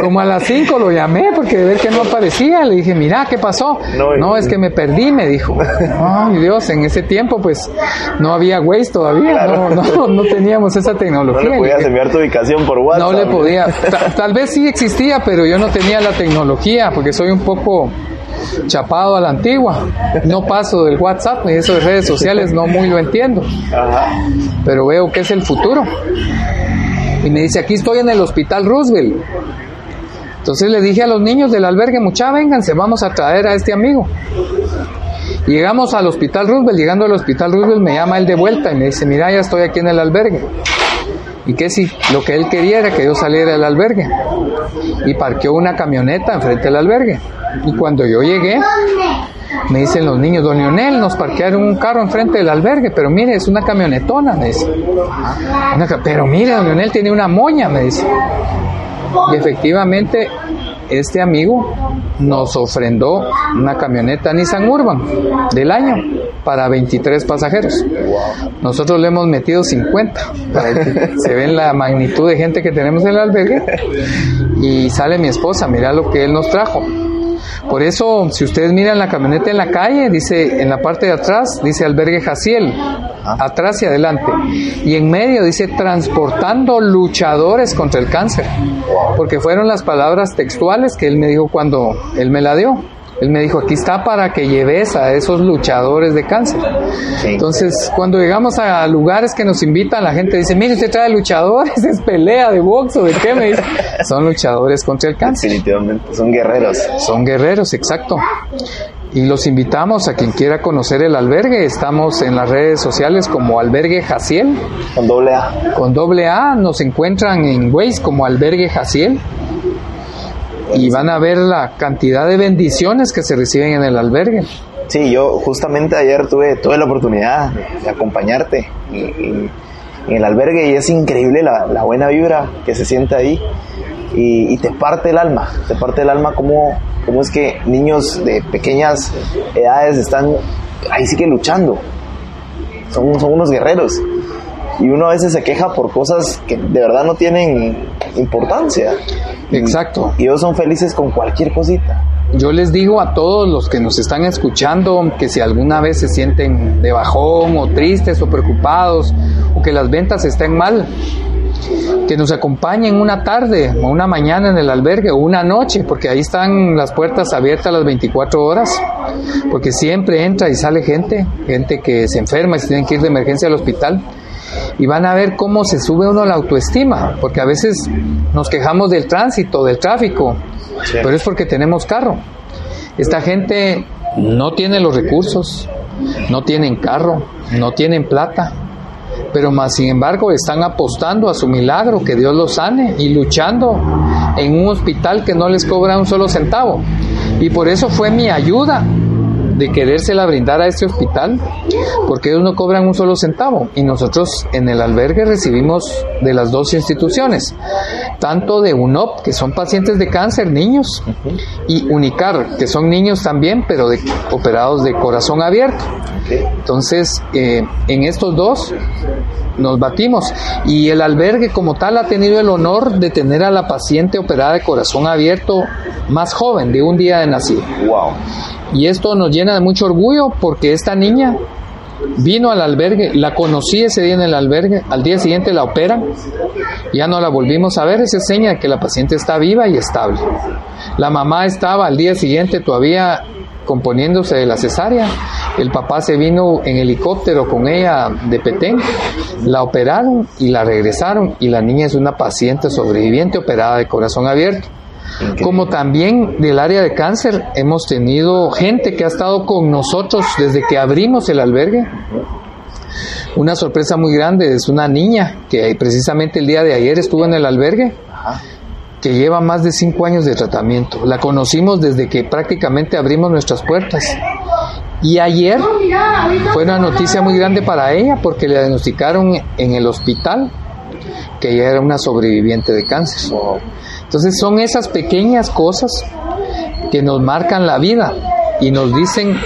Como a las 5 lo llamé porque de ver que no aparecía, le dije, mira, ¿qué pasó? No, No, es que me perdí, me dijo. <laughs> Ay, Dios, en ese tiempo pues no había Waze todavía, no, no, no teníamos esa No tecnología. le Le podías enviar tu ubicación por WhatsApp. no le podía. <laughs> Ta- Tal vez sí existía, pero yo no tenía la tecnología porque soy un poco chapado a la antigua. No paso del WhatsApp, ni eso de redes sociales, no muy lo entiendo. Pero veo que es el futuro. Y me dice, aquí estoy en el Hospital Roosevelt. Entonces le dije a los niños del albergue, mucha, vénganse, vamos a traer a este amigo. Llegamos al Hospital Roosevelt, llegando al Hospital Roosevelt me llama él de vuelta y me dice, mira, ya estoy aquí en el albergue. Y que si lo que él quería era que yo saliera del albergue. Y parqueó una camioneta enfrente del albergue. Y cuando yo llegué, me dicen los niños, don Lionel, nos parquearon un carro enfrente del albergue, pero mire, es una camionetona, me dice. pero mire, don Lionel tiene una moña, me dice. Y efectivamente, este amigo nos ofrendó una camioneta Nissan Urban del año para 23 pasajeros. Nosotros le hemos metido 50 para que se ven la magnitud de gente que tenemos en el albergue. Y sale mi esposa, mira lo que él nos trajo. Por eso, si ustedes miran la camioneta en la calle, dice en la parte de atrás, dice albergue Jaciel, atrás y adelante. Y en medio dice transportando luchadores contra el cáncer, porque fueron las palabras textuales que él me dijo cuando él me la dio. Él me dijo, aquí está para que lleves a esos luchadores de cáncer. Entonces, cuando llegamos a lugares que nos invitan, la gente dice, mire, usted trae luchadores, <laughs> es pelea de box o de qué me dice. Son luchadores contra el cáncer. Definitivamente, son guerreros. Son guerreros, exacto. Y los invitamos a quien quiera conocer el albergue. Estamos en las redes sociales como Albergue Jaciel. Con doble A. Con doble A. Nos encuentran en Waze como Albergue Jaciel y van a ver la cantidad de bendiciones que se reciben en el albergue. Sí, yo justamente ayer tuve, tuve la oportunidad de acompañarte en, el albergue y es increíble la, buena vibra que se siente ahí y, te parte el alma, te parte el alma como, como es que niños de pequeñas edades están ahí sí que luchando, son, son unos guerreros y uno a veces se queja por cosas que de verdad no tienen importancia. Exacto. Y ellos son felices con cualquier cosita. Yo les digo a todos los que nos están escuchando que si alguna vez se sienten de bajón o tristes o preocupados o que las ventas estén mal, que nos acompañen una tarde o una mañana en el albergue o una noche, porque ahí están las puertas abiertas las 24 horas, porque siempre entra y sale gente, gente que se enferma y se tienen que ir de emergencia al hospital y van a ver cómo se sube uno la autoestima, porque a veces nos quejamos del tránsito, del tráfico, pero es porque tenemos carro. Esta gente no tiene los recursos, no tienen carro, no tienen plata, pero más sin embargo están apostando a su milagro, que Dios los sane y luchando en un hospital que no les cobra un solo centavo. Y por eso fue mi ayuda de querérsela brindar a este hospital, porque ellos no cobran un solo centavo y nosotros en el albergue recibimos de las dos instituciones, tanto de UNOP, que son pacientes de cáncer, niños, y UNICAR, que son niños también, pero de, operados de corazón abierto. Entonces, eh, en estos dos nos batimos y el albergue como tal ha tenido el honor de tener a la paciente operada de corazón abierto más joven, de un día de nacido. Wow. Y esto nos llena de mucho orgullo porque esta niña vino al albergue, la conocí ese día en el albergue, al día siguiente la operan, ya no la volvimos a ver, esa seña de que la paciente está viva y estable. La mamá estaba al día siguiente todavía componiéndose de la cesárea, el papá se vino en helicóptero con ella de Petén, la operaron y la regresaron y la niña es una paciente sobreviviente operada de corazón abierto. Como también del área de cáncer hemos tenido gente que ha estado con nosotros desde que abrimos el albergue. Una sorpresa muy grande es una niña que precisamente el día de ayer estuvo en el albergue, que lleva más de cinco años de tratamiento. La conocimos desde que prácticamente abrimos nuestras puertas. Y ayer fue una noticia muy grande para ella porque le diagnosticaron en el hospital que ella era una sobreviviente de cáncer. Entonces son esas pequeñas cosas que nos marcan la vida y nos dicen,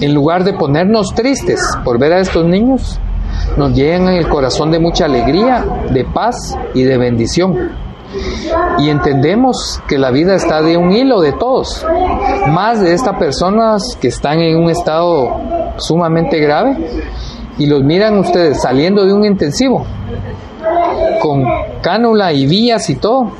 en lugar de ponernos tristes por ver a estos niños, nos llenan el corazón de mucha alegría, de paz y de bendición. Y entendemos que la vida está de un hilo de todos, más de estas personas que están en un estado sumamente grave y los miran ustedes saliendo de un intensivo con cánula y vías y todo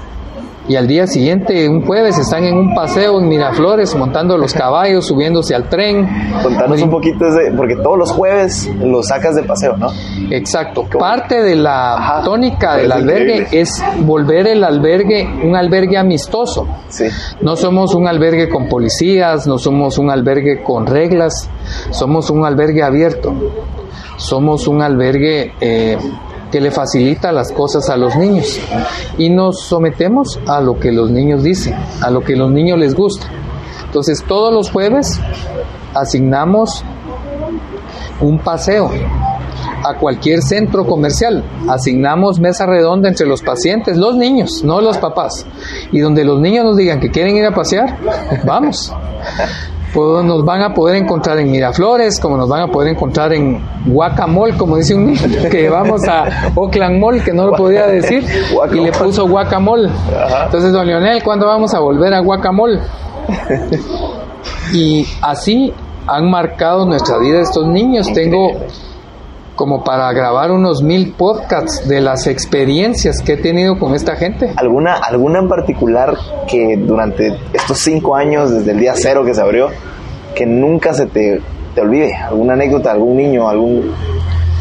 y al día siguiente, un jueves, están en un paseo en Miraflores, montando los <laughs> caballos, subiéndose al tren. Contanos un poquito, ese, porque todos los jueves los sacas de paseo, ¿no? Exacto. Parte de la Ajá. tónica del albergue increíble. es volver el albergue un albergue amistoso. Sí. No somos un albergue con policías, no somos un albergue con reglas, somos un albergue abierto. Somos un albergue eh, que le facilita las cosas a los niños y nos sometemos a lo que los niños dicen, a lo que los niños les gusta. Entonces todos los jueves asignamos un paseo a cualquier centro comercial. Asignamos mesa redonda entre los pacientes, los niños, no los papás. Y donde los niños nos digan que quieren ir a pasear, <laughs> vamos. Pues nos van a poder encontrar en Miraflores, como nos van a poder encontrar en Guacamole, como dice un niño, <laughs> que vamos a Oakland Mall, que no lo podía decir, y le puso Guacamole. Entonces, don Leonel, ¿cuándo vamos a volver a Guacamole? <laughs> Y así han marcado nuestra vida estos niños. Tengo como para grabar unos mil podcasts de las experiencias que he tenido con esta gente. ¿Alguna, ¿Alguna en particular que durante estos cinco años, desde el día cero que se abrió, que nunca se te, te olvide? ¿Alguna anécdota, algún niño, algún...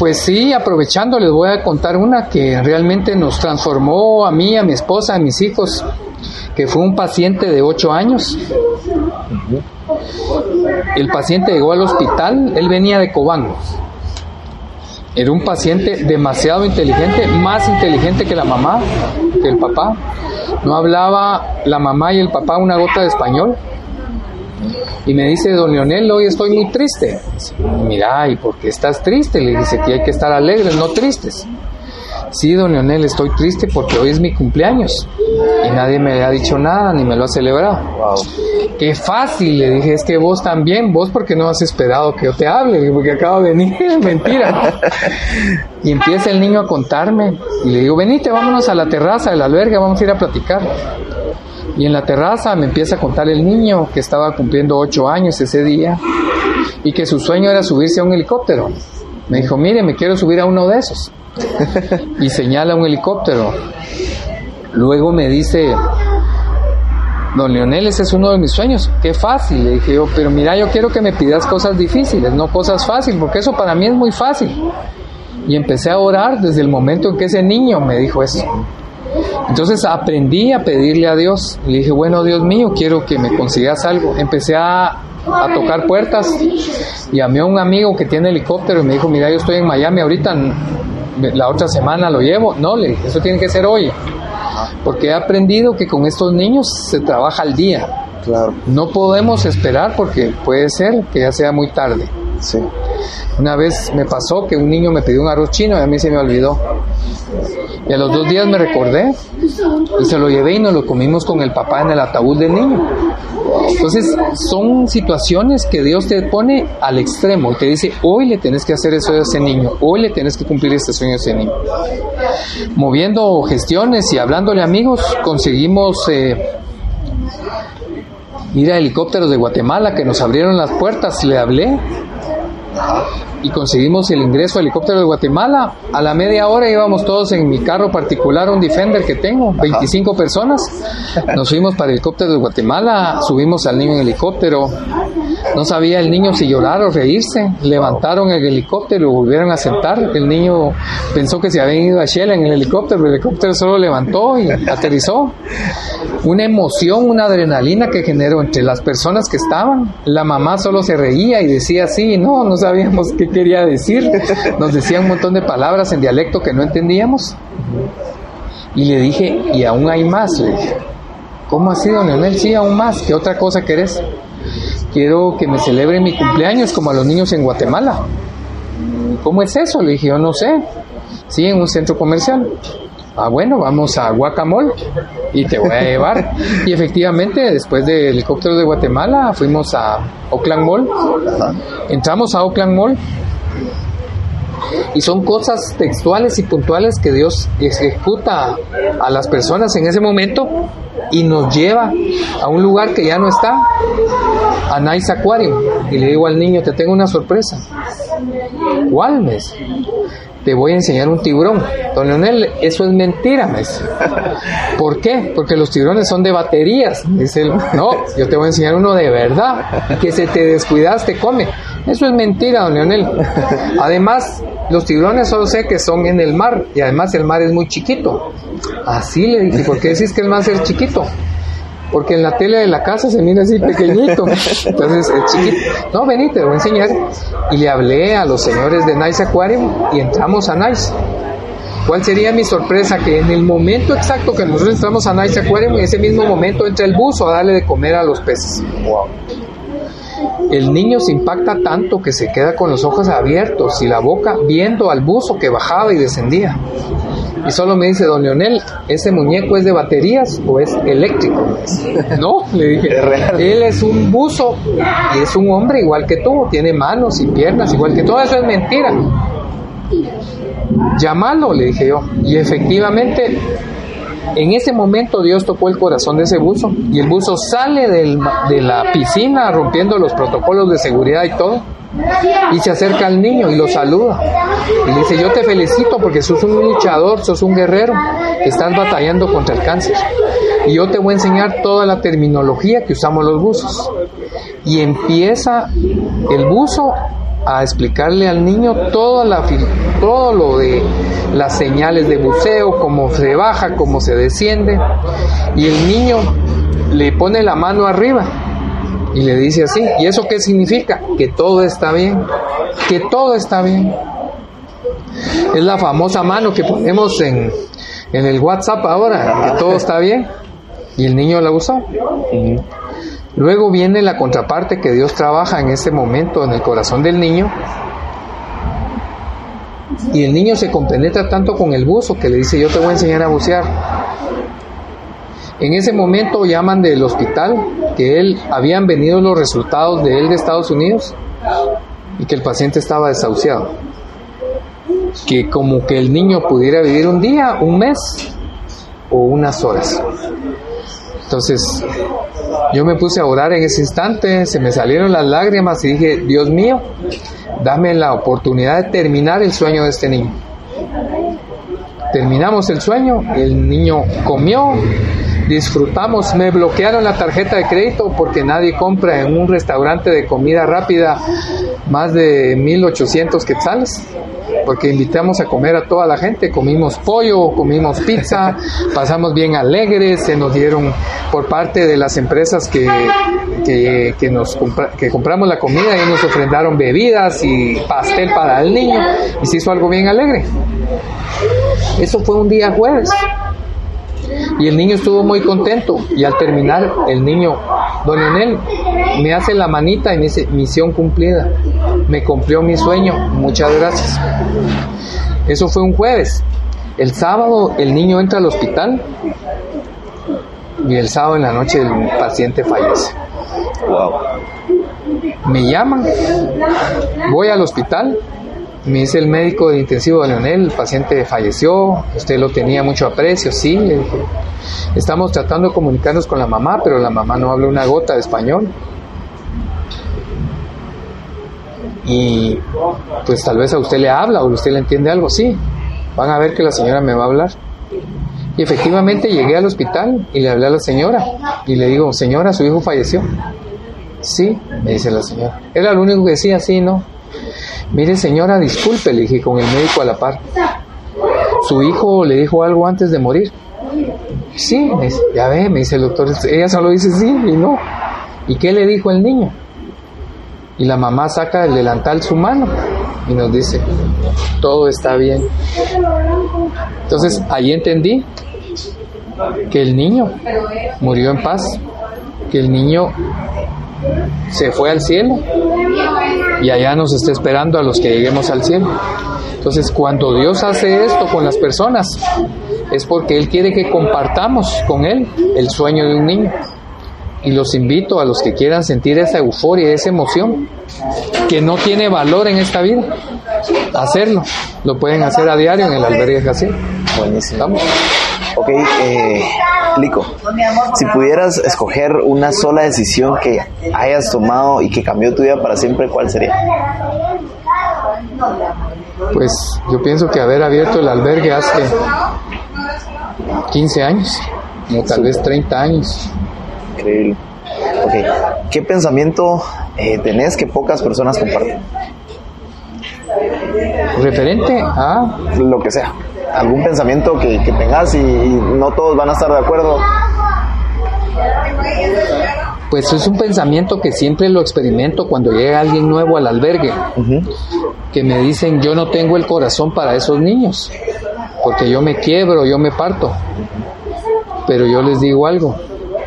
Pues sí, aprovechando les voy a contar una que realmente nos transformó a mí, a mi esposa, a mis hijos, que fue un paciente de 8 años. El paciente llegó al hospital, él venía de Cobán. Era un paciente demasiado inteligente, más inteligente que la mamá, que el papá. No hablaba la mamá y el papá una gota de español. Y me dice, don Leonel, hoy estoy muy triste. Mira, ¿y por qué estás triste? Le dice que hay que estar alegres, no tristes. Sí, don Leonel, estoy triste porque hoy es mi cumpleaños. Y nadie me ha dicho nada, ni me lo ha celebrado. Wow. Qué fácil, le dije, es que vos también, vos porque no has esperado que yo te hable, porque acabo de venir, <laughs> mentira. Y empieza el niño a contarme y le digo, venite, vámonos a la terraza del albergue, vamos a ir a platicar. Y en la terraza me empieza a contar el niño que estaba cumpliendo ocho años ese día y que su sueño era subirse a un helicóptero. Me dijo, mire, me quiero subir a uno de esos. <laughs> y señala un helicóptero. Luego me dice, Don Leonel, ese es uno de mis sueños. Qué fácil. Le dije yo, pero mira, yo quiero que me pidas cosas difíciles, no cosas fáciles, porque eso para mí es muy fácil. Y empecé a orar desde el momento en que ese niño me dijo eso. Entonces aprendí a pedirle a Dios. Le dije, bueno, Dios mío, quiero que me consigas algo. Empecé a, a tocar puertas. Llamé a un amigo que tiene helicóptero y me dijo, mira, yo estoy en Miami ahorita, la otra semana lo llevo. No, le dije, eso tiene que ser hoy. Porque he aprendido que con estos niños se trabaja al día. Claro, No podemos esperar porque puede ser que ya sea muy tarde. Sí. Una vez me pasó que un niño me pidió un arroz chino y a mí se me olvidó. Y a los dos días me recordé y se lo llevé y nos lo comimos con el papá en el ataúd del niño. Entonces son situaciones que Dios te pone al extremo y te dice, hoy le tenés que hacer eso a ese niño, hoy le tenés que cumplir este sueño a ese niño. Moviendo gestiones y hablándole amigos, conseguimos eh, ir a helicópteros de Guatemala que nos abrieron las puertas, le hablé y conseguimos el ingreso al helicóptero de Guatemala. A la media hora íbamos todos en mi carro particular, un Defender que tengo, 25 personas. Nos fuimos para el helicóptero de Guatemala, subimos al niño en helicóptero. No sabía el niño si llorar o reírse. Levantaron el helicóptero y lo volvieron a sentar. El niño pensó que se habían ido a Shell en el helicóptero, pero el helicóptero solo levantó y aterrizó. Una emoción, una adrenalina que generó entre las personas que estaban. La mamá solo se reía y decía así, no, no sabíamos qué quería decir. Nos decía un montón de palabras en dialecto que no entendíamos. Y le dije, y aún hay más, le dije. ¿Cómo así, don Leonel? Sí, aún más. ¿Qué otra cosa querés? Quiero que me celebre mi cumpleaños como a los niños en Guatemala. ¿Cómo es eso? Le dije, yo no sé. Sí, en un centro comercial. Ah, bueno, vamos a Guacamole y te voy a llevar. Y efectivamente, después del helicóptero de Guatemala, fuimos a Oakland Mall. Entramos a Oakland Mall y son cosas textuales y puntuales que Dios ejecuta a las personas en ese momento y nos lleva a un lugar que ya no está, a Nice Aquarium. Y le digo al niño, te tengo una sorpresa. ¿Cuál mes? Te voy a enseñar un tiburón. Don Leonel, eso es mentira, me dice. ¿Por qué? Porque los tiburones son de baterías. Dice él, no, yo te voy a enseñar uno de verdad, que se te descuidas, te come. Eso es mentira, don Leonel. Además, los tiburones solo sé que son en el mar y además el mar es muy chiquito. Así le dije, ¿por qué decís que el mar es chiquito? Porque en la tele de la casa se mira así pequeñito. Entonces, el chiquito. No, vení, te voy a enseñar. Y le hablé a los señores de Nice Aquarium y entramos a Nice. ¿Cuál sería mi sorpresa? Que en el momento exacto que nosotros entramos a Nice Aquarium, en ese mismo momento entra el buzo a darle de comer a los peces. El niño se impacta tanto que se queda con los ojos abiertos y la boca viendo al buzo que bajaba y descendía. Y solo me dice, don Leonel, ¿ese muñeco es de baterías o es eléctrico? No, le dije, él es un buzo y es un hombre igual que tú, tiene manos y piernas igual que todo eso es mentira. Llámalo, le dije yo. Y efectivamente, en ese momento Dios tocó el corazón de ese buzo y el buzo sale del- de la piscina rompiendo los protocolos de seguridad y todo. Y se acerca al niño y lo saluda. Y dice, yo te felicito porque sos un luchador, sos un guerrero, estás batallando contra el cáncer. Y yo te voy a enseñar toda la terminología que usamos los buzos. Y empieza el buzo a explicarle al niño toda la, todo lo de las señales de buceo, cómo se baja, cómo se desciende. Y el niño le pone la mano arriba y le dice así, ¿y eso qué significa? Que todo está bien, que todo está bien. Es la famosa mano que ponemos en, en el WhatsApp ahora, que todo está bien. Y el niño la usó. Luego viene la contraparte que Dios trabaja en ese momento en el corazón del niño. Y el niño se compenetra tanto con el buzo que le dice, yo te voy a enseñar a bucear. En ese momento llaman del hospital que él habían venido los resultados de él de Estados Unidos y que el paciente estaba desahuciado. Que como que el niño pudiera vivir un día, un mes o unas horas. Entonces yo me puse a orar en ese instante, se me salieron las lágrimas y dije, Dios mío, dame la oportunidad de terminar el sueño de este niño. Terminamos el sueño, el niño comió, disfrutamos, me bloquearon la tarjeta de crédito porque nadie compra en un restaurante de comida rápida más de 1800 quetzales. Porque invitamos a comer a toda la gente, comimos pollo, comimos pizza, <laughs> pasamos bien alegres, se nos dieron por parte de las empresas que, que, que nos compra- que compramos la comida y nos ofrendaron bebidas y pastel para el niño y se hizo algo bien alegre. Eso fue un día jueves. Y el niño estuvo muy contento. Y al terminar, el niño, don Leonel, me hace la manita y me dice, misión cumplida. Me cumplió mi sueño. Muchas gracias. Eso fue un jueves. El sábado el niño entra al hospital y el sábado en la noche el paciente fallece. Wow. Me llaman, voy al hospital, me dice el médico de intensivo de Leonel, el paciente falleció, usted lo tenía mucho aprecio, sí, le dije. estamos tratando de comunicarnos con la mamá, pero la mamá no habla una gota de español. Y pues tal vez a usted le habla o usted le entiende algo, sí, van a ver que la señora me va a hablar. Y efectivamente llegué al hospital y le hablé a la señora y le digo, señora, su hijo falleció. Sí, me dice la señora. Era lo único que decía, sí, no. Mire, señora, disculpe, le dije con el médico a la par. Su hijo le dijo algo antes de morir. Sí, ya ve, me dice el doctor. Ella solo dice sí y no. ¿Y qué le dijo el niño? Y la mamá saca del delantal su mano y nos dice, todo está bien. Entonces ahí entendí que el niño murió en paz, que el niño se fue al cielo y allá nos está esperando a los que lleguemos al cielo. Entonces, cuando Dios hace esto con las personas, es porque Él quiere que compartamos con Él el sueño de un niño. Y los invito a los que quieran sentir esa euforia, esa emoción, que no tiene valor en esta vida, hacerlo. Lo pueden hacer a diario en el albergue Jacín. Buenísimo. Ok, eh, Lico, si pudieras escoger una sola decisión que hayas tomado y que cambió tu vida para siempre, ¿cuál sería? Pues yo pienso que haber abierto el albergue hace 15 años, o tal vez 30 años. Increíble. Ok, ¿qué pensamiento eh, tenés que pocas personas comparten? Referente a Lo que sea. Algún pensamiento que, que tengas y, y no todos van a estar de acuerdo. Pues es un pensamiento que siempre lo experimento cuando llega alguien nuevo al albergue, que me dicen yo no tengo el corazón para esos niños, porque yo me quiebro, yo me parto. Pero yo les digo algo,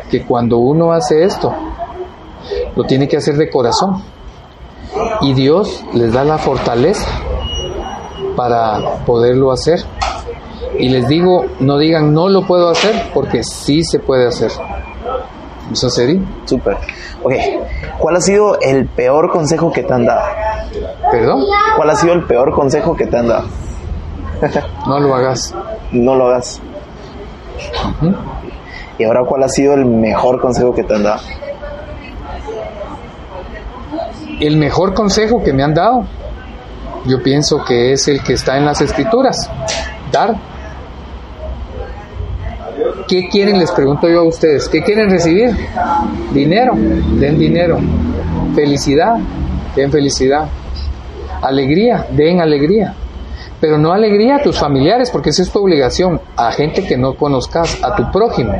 que cuando uno hace esto, lo tiene que hacer de corazón. Y Dios les da la fortaleza para poderlo hacer. Y les digo, no digan no lo puedo hacer, porque sí se puede hacer. Eso sería. Súper. Ok, ¿cuál ha sido el peor consejo que te han dado? ¿Perdón? ¿Cuál ha sido el peor consejo que te han dado? <laughs> No lo hagas. No lo hagas. Y ahora, ¿cuál ha sido el mejor consejo que te han dado? El mejor consejo que me han dado, yo pienso que es el que está en las escrituras. Dar. ¿Qué quieren? Les pregunto yo a ustedes. ¿Qué quieren recibir? Dinero. Den dinero. Felicidad. Den felicidad. Alegría. Den alegría. Pero no alegría a tus familiares, porque esa es tu obligación. A gente que no conozcas, a tu prójimo.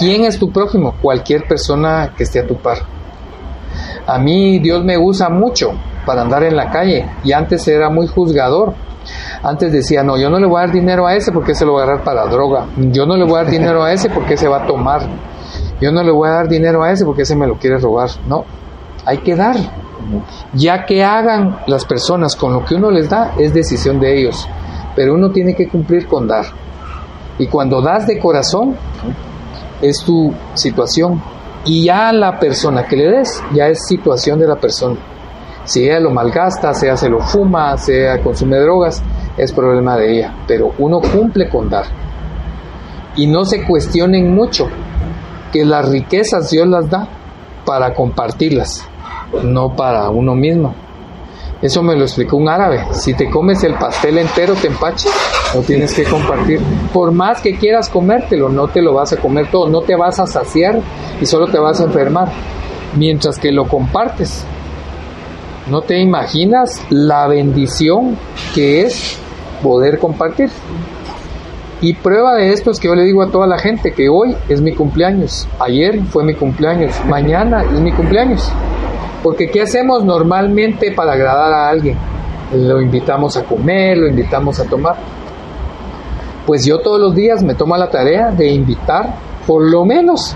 ¿Quién es tu prójimo? Cualquier persona que esté a tu par. A mí Dios me usa mucho para andar en la calle y antes era muy juzgador. Antes decía, no, yo no le voy a dar dinero a ese porque se lo va a agarrar para droga. Yo no le voy a dar dinero a ese porque se va a tomar. Yo no le voy a dar dinero a ese porque ese me lo quiere robar. No, hay que dar. Ya que hagan las personas con lo que uno les da, es decisión de ellos. Pero uno tiene que cumplir con dar. Y cuando das de corazón, es tu situación. Y ya la persona que le des, ya es situación de la persona. Si ella lo malgasta, sea se lo fuma, sea consume drogas, es problema de ella. Pero uno cumple con dar. Y no se cuestionen mucho que las riquezas Dios las da para compartirlas, no para uno mismo. Eso me lo explicó un árabe. Si te comes el pastel entero, te empaches. Lo tienes que compartir. Por más que quieras comértelo, no te lo vas a comer todo. No te vas a saciar y solo te vas a enfermar. Mientras que lo compartes. No te imaginas la bendición que es poder compartir. Y prueba de esto es que yo le digo a toda la gente que hoy es mi cumpleaños, ayer fue mi cumpleaños, mañana es mi cumpleaños. Porque ¿qué hacemos normalmente para agradar a alguien? Lo invitamos a comer, lo invitamos a tomar. Pues yo todos los días me tomo la tarea de invitar por lo menos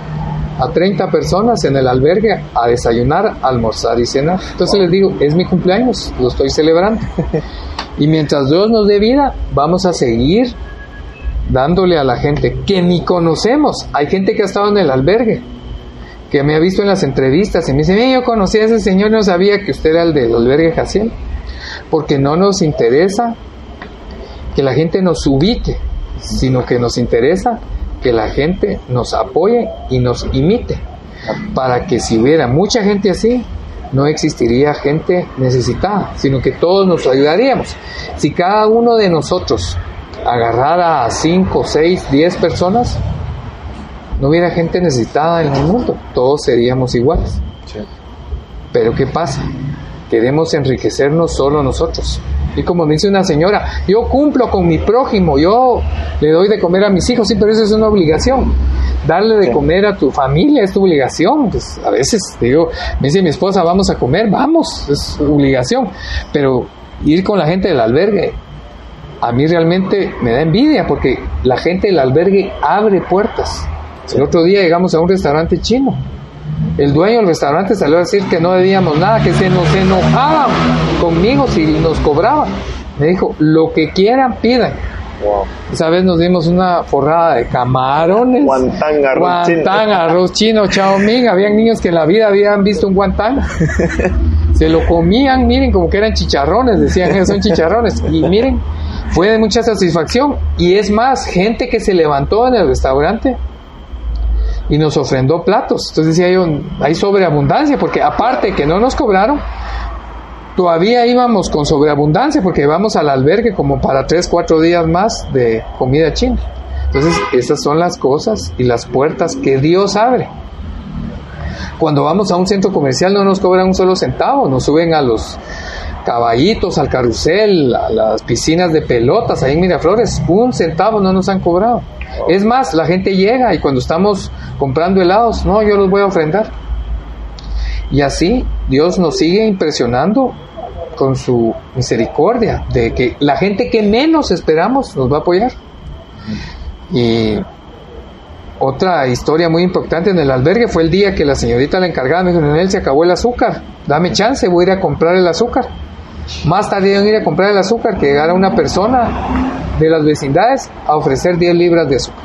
a 30 personas en el albergue a desayunar, almorzar y cenar. Entonces les digo, es mi cumpleaños, lo estoy celebrando. <laughs> Y mientras Dios nos dé vida, vamos a seguir dándole a la gente que ni conocemos. Hay gente que ha estado en el albergue, que me ha visto en las entrevistas y me dice, "Mira, yo conocí a ese señor, no sabía que usted era el del albergue Jaciel. Porque no nos interesa que la gente nos ubique, sino que nos interesa que la gente nos apoye y nos imite. Para que si hubiera mucha gente así, no existiría gente necesitada, sino que todos nos ayudaríamos. Si cada uno de nosotros agarrara a 5, 6, 10 personas, no hubiera gente necesitada en el mundo, todos seríamos iguales. Pero ¿qué pasa? Queremos enriquecernos solo nosotros. Y como me dice una señora, yo cumplo con mi prójimo, yo le doy de comer a mis hijos, sí, pero eso es una obligación. Darle de Sí. comer a tu familia es tu obligación. Pues a veces digo, me dice mi esposa, vamos a comer, vamos, es obligación. Pero ir con la gente del albergue, a mí realmente me da envidia porque la gente del albergue abre puertas. El otro día llegamos a un restaurante chino. El dueño del restaurante salió a decir que no debíamos nada, que se nos enojaban conmigo si nos cobraban. Me dijo, lo que quieran, pidan. Wow. Esa vez nos dimos una forrada de camarones. Guantán, arroz chino. Guantán, arroz chino, chao ming. Habían niños que en la vida habían visto un guantán. <laughs> Se lo comían, miren, como que eran chicharrones, decían que son chicharrones. Y miren, fue de mucha satisfacción. Y es más, gente que se levantó en el restaurante y nos ofrendó platos. Entonces decía yo, hay sobreabundancia, porque aparte que no nos cobraron, Todavía íbamos con sobreabundancia porque íbamos al albergue como para 3, 4 días más de comida china. Entonces, esas son las cosas y las puertas que Dios abre. Cuando vamos a un centro comercial no nos cobran un solo centavo, nos suben a los caballitos, al carrusel, a las piscinas de pelotas ahí en Miraflores, un centavo no nos han cobrado. Es más, la gente llega y cuando estamos comprando helados, no, yo los voy a ofrendar. Y así Dios nos sigue impresionando con su misericordia, de que la gente que menos esperamos nos va a apoyar. Y otra historia muy importante en el albergue fue el día que la señorita la encargada me dijo, Nenel, se acabó el azúcar, dame chance, voy a ir a comprar el azúcar. Más tarde iban a ir a comprar el azúcar que llegara una persona de las vecindades a ofrecer 10 libras de azúcar.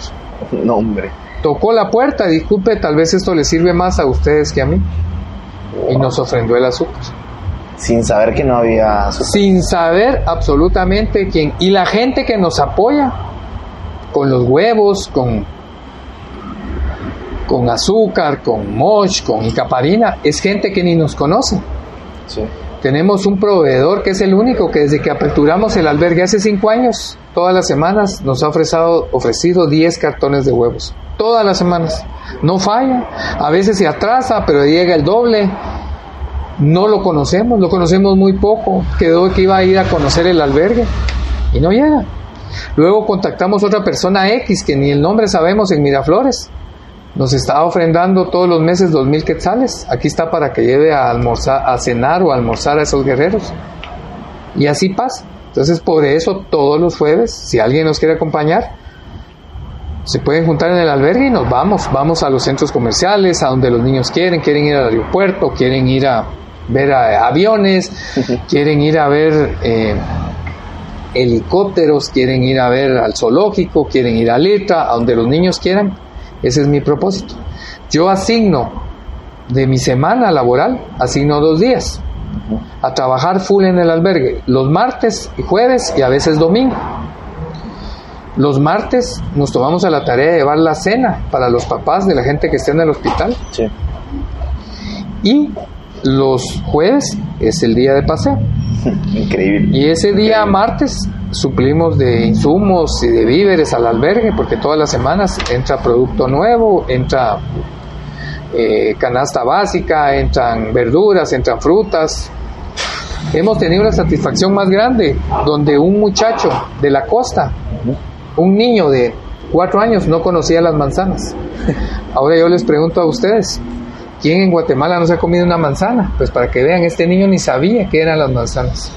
No, hombre. Tocó la puerta, disculpe, tal vez esto le sirve más a ustedes que a mí. Y nos ofrendó el azúcar. Sin saber que no había azúcar. Sin saber absolutamente quién. Y la gente que nos apoya con los huevos, con, con azúcar, con moch, con icaparina, es gente que ni nos conoce. Sí. Tenemos un proveedor que es el único que desde que aperturamos el albergue hace cinco años, todas las semanas nos ha ofrecido, ofrecido 10 cartones de huevos. Todas las semanas. No falla. A veces se atrasa, pero llega el doble. No lo conocemos, lo conocemos muy poco. Quedó que iba a ir a conocer el albergue y no llega. Luego contactamos otra persona X que ni el nombre sabemos en Miraflores. Nos está ofrendando todos los meses dos mil quetzales. Aquí está para que lleve a almorzar, a cenar o a almorzar a esos guerreros. Y así pasa. Entonces, por eso, todos los jueves, si alguien nos quiere acompañar, se pueden juntar en el albergue y nos vamos. Vamos a los centros comerciales, a donde los niños quieren, quieren ir al aeropuerto, quieren ir a ver a- aviones, quieren ir a ver eh, helicópteros, quieren ir a ver al zoológico, quieren ir a Litra, a donde los niños quieran. Ese es mi propósito. Yo asigno de mi semana laboral, asigno dos días a trabajar full en el albergue, los martes y jueves y a veces domingo. Los martes nos tomamos a la tarea de llevar la cena para los papás de la gente que está en el hospital Sí. y los jueves es el día de paseo. <laughs> Increíble. Y ese día martes suplimos de insumos y de víveres al albergue porque todas las semanas entra producto nuevo, entra eh, canasta básica, entran verduras, entran frutas. Hemos tenido una satisfacción más grande donde un muchacho de la costa, un niño de cuatro años no conocía las manzanas. <laughs> Ahora yo les pregunto a ustedes, ¿quién en Guatemala no se ha comido una manzana? Pues para que vean, este niño ni sabía qué eran las manzanas.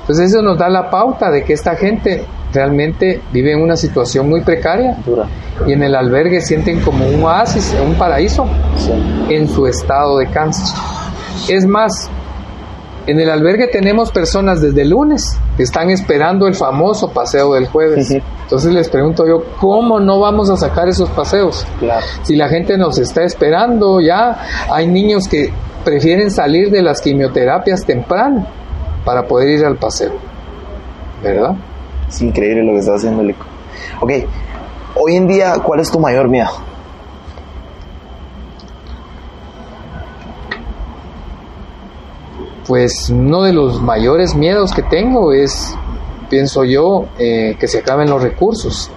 Entonces eso nos da la pauta de que esta gente realmente vive en una situación muy precaria Dura. y en el albergue sienten como un oasis, un paraíso Sí. en su estado de cáncer. Es más, en el albergue tenemos personas desde el lunes que están esperando el famoso paseo del jueves. Entonces les pregunto yo, ¿cómo no vamos a sacar esos paseos? Claro. Si la gente nos está esperando ya, hay niños que prefieren salir de las quimioterapias temprano para poder ir al paseo. ¿Verdad? Es increíble lo que está haciendo Lico. Ok. Hoy en día, ¿cuál es tu mayor miedo? Pues uno de los mayores miedos que tengo es, pienso yo, eh, que se acaben los recursos.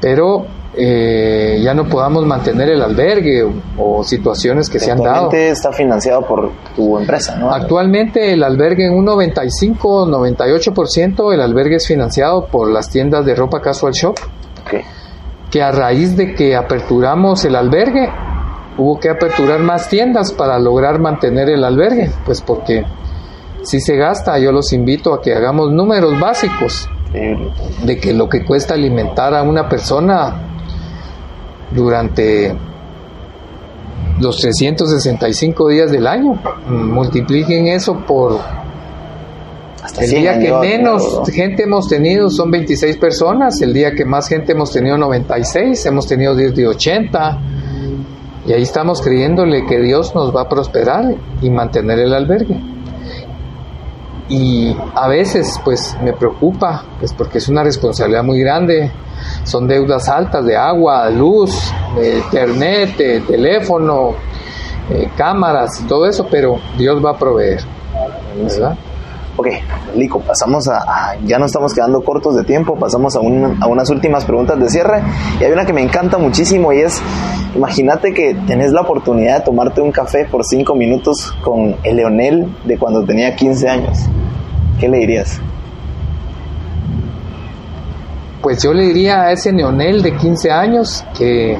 Pero eh, ya no podamos mantener el albergue o, o situaciones que se han dado. Actualmente está financiado por tu empresa, ¿no? Actualmente el albergue en un 95-98% el albergue es financiado por las tiendas de ropa casual shop, que a raíz de que aperturamos el albergue, hubo que aperturar más tiendas para lograr mantener el albergue, pues porque si se gasta, yo los invito a que hagamos números básicos de que lo que cuesta alimentar a una persona durante los 365 días del año, multipliquen eso por Hasta el 100 día que menos gente hemos tenido son 26 personas, el día que más gente hemos tenido 96, hemos tenido 10 de 80, y ahí estamos creyéndole que Dios nos va a prosperar y mantener el albergue. Y a veces pues me preocupa, pues porque es una responsabilidad muy grande, son deudas altas de agua, luz, de internet, de teléfono, eh, cámaras todo eso, pero Dios va a proveer. ¿verdad? Ok, Lico, pasamos a, ya no estamos quedando cortos de tiempo, pasamos a, un- a unas últimas preguntas de cierre. Y hay una que me encanta muchísimo y es, imagínate que tenés la oportunidad de tomarte un café por cinco minutos con el Leonel de cuando tenía 15 años. ¿Qué le dirías? Pues yo le diría a ese neonel de 15 años que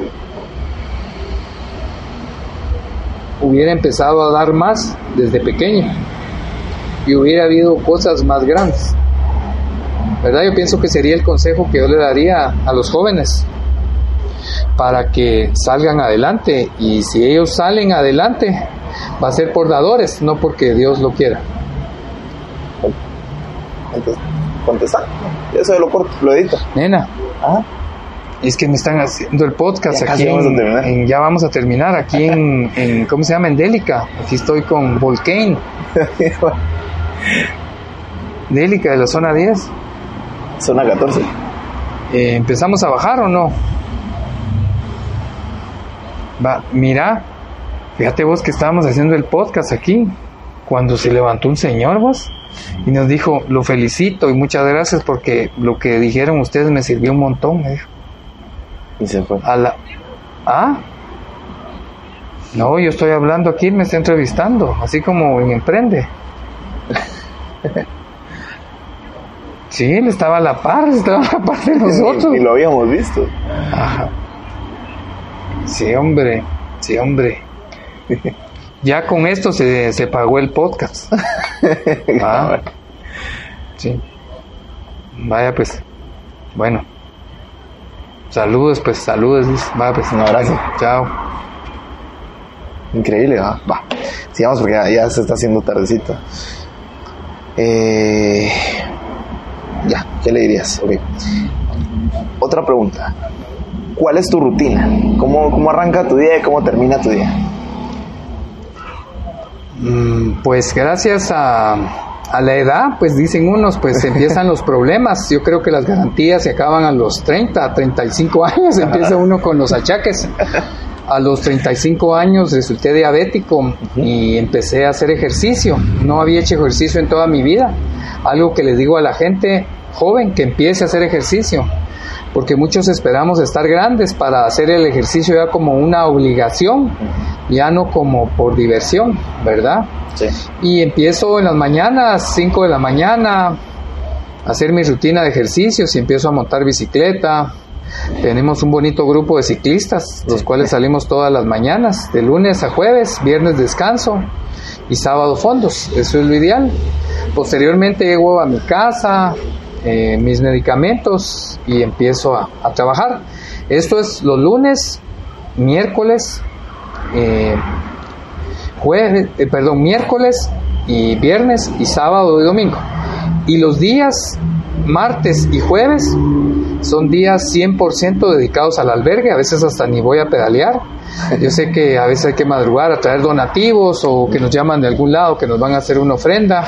hubiera empezado a dar más desde pequeño y hubiera habido cosas más grandes. ¿Verdad? Yo pienso que sería el consejo que yo le daría a los jóvenes para que salgan adelante y si ellos salen adelante va a ser por dadores, no porque Dios lo quiera. Entonces, contesta. Eso lo corto, lo edito. Nena, Ah, Es que me están haciendo el podcast Ya aquí. vamos a en- terminar. en- ya vamos a terminar aquí en, en- ¿cómo se llama? En Délica. Aquí estoy con Volcane. <laughs> Délica de la zona 10. Zona 14. Eh, ¿Empezamos a bajar o no? Va, mira, fíjate vos que estábamos haciendo el podcast aquí, cuando se levantó un señor vos y nos dijo, lo felicito y muchas gracias porque lo que dijeron ustedes me sirvió un montón, me dijo. Y se fue. A la... ¿Ah? No, yo estoy hablando aquí, me está entrevistando, así como en Emprende. <laughs> Sí, él estaba a la par, estaba a la par de <laughs> nosotros. Ni lo habíamos visto. Ajá. Sí, hombre, sí, hombre. <laughs> Ya con esto se, se pagó el podcast. <laughs> Ah, sí. Vaya pues. Bueno. Saludos, pues, saludos. Vaya pues. Un abrazo. Chao. Increíble, ¿va? Va. Sigamos porque ya, ya se está haciendo tardecito. Eh, ya, ¿qué le dirías? Otra pregunta. ¿Cuál es tu rutina? ¿Cómo, cómo arranca tu día y cómo termina tu día? Mm, Pues gracias a, a la edad, pues dicen unos, pues <laughs> empiezan los problemas. Yo creo que las garantías se acaban a los 30, 35 años, empieza uno con los achaques. A los 35 años resulté diabético y empecé a hacer ejercicio. No había hecho ejercicio en toda mi vida. Algo que les digo a la gente joven que empiece a hacer ejercicio. Porque muchos esperamos estar grandes para hacer el ejercicio ya como una obligación, ya no como por diversión, ¿verdad? Sí. Y empiezo en las mañanas, 5 de la mañana, a hacer mi rutina de ejercicios y empiezo a montar bicicleta. Tenemos un bonito grupo de ciclistas, los cuales salimos todas las mañanas, de lunes a jueves, viernes descanso y sábado fondos. Eso es lo ideal. Posteriormente llego a mi casa, eh, mis medicamentos y empiezo a, a trabajar. Esto es los lunes, miércoles, eh, jueves, eh, perdón, miércoles y viernes y sábado y domingo. Y los días martes y jueves son días 100% dedicados al albergue, a veces hasta ni voy a pedalear. Yo sé que a veces hay que madrugar a traer donativos o que nos llaman de algún lado que nos van a hacer una ofrenda.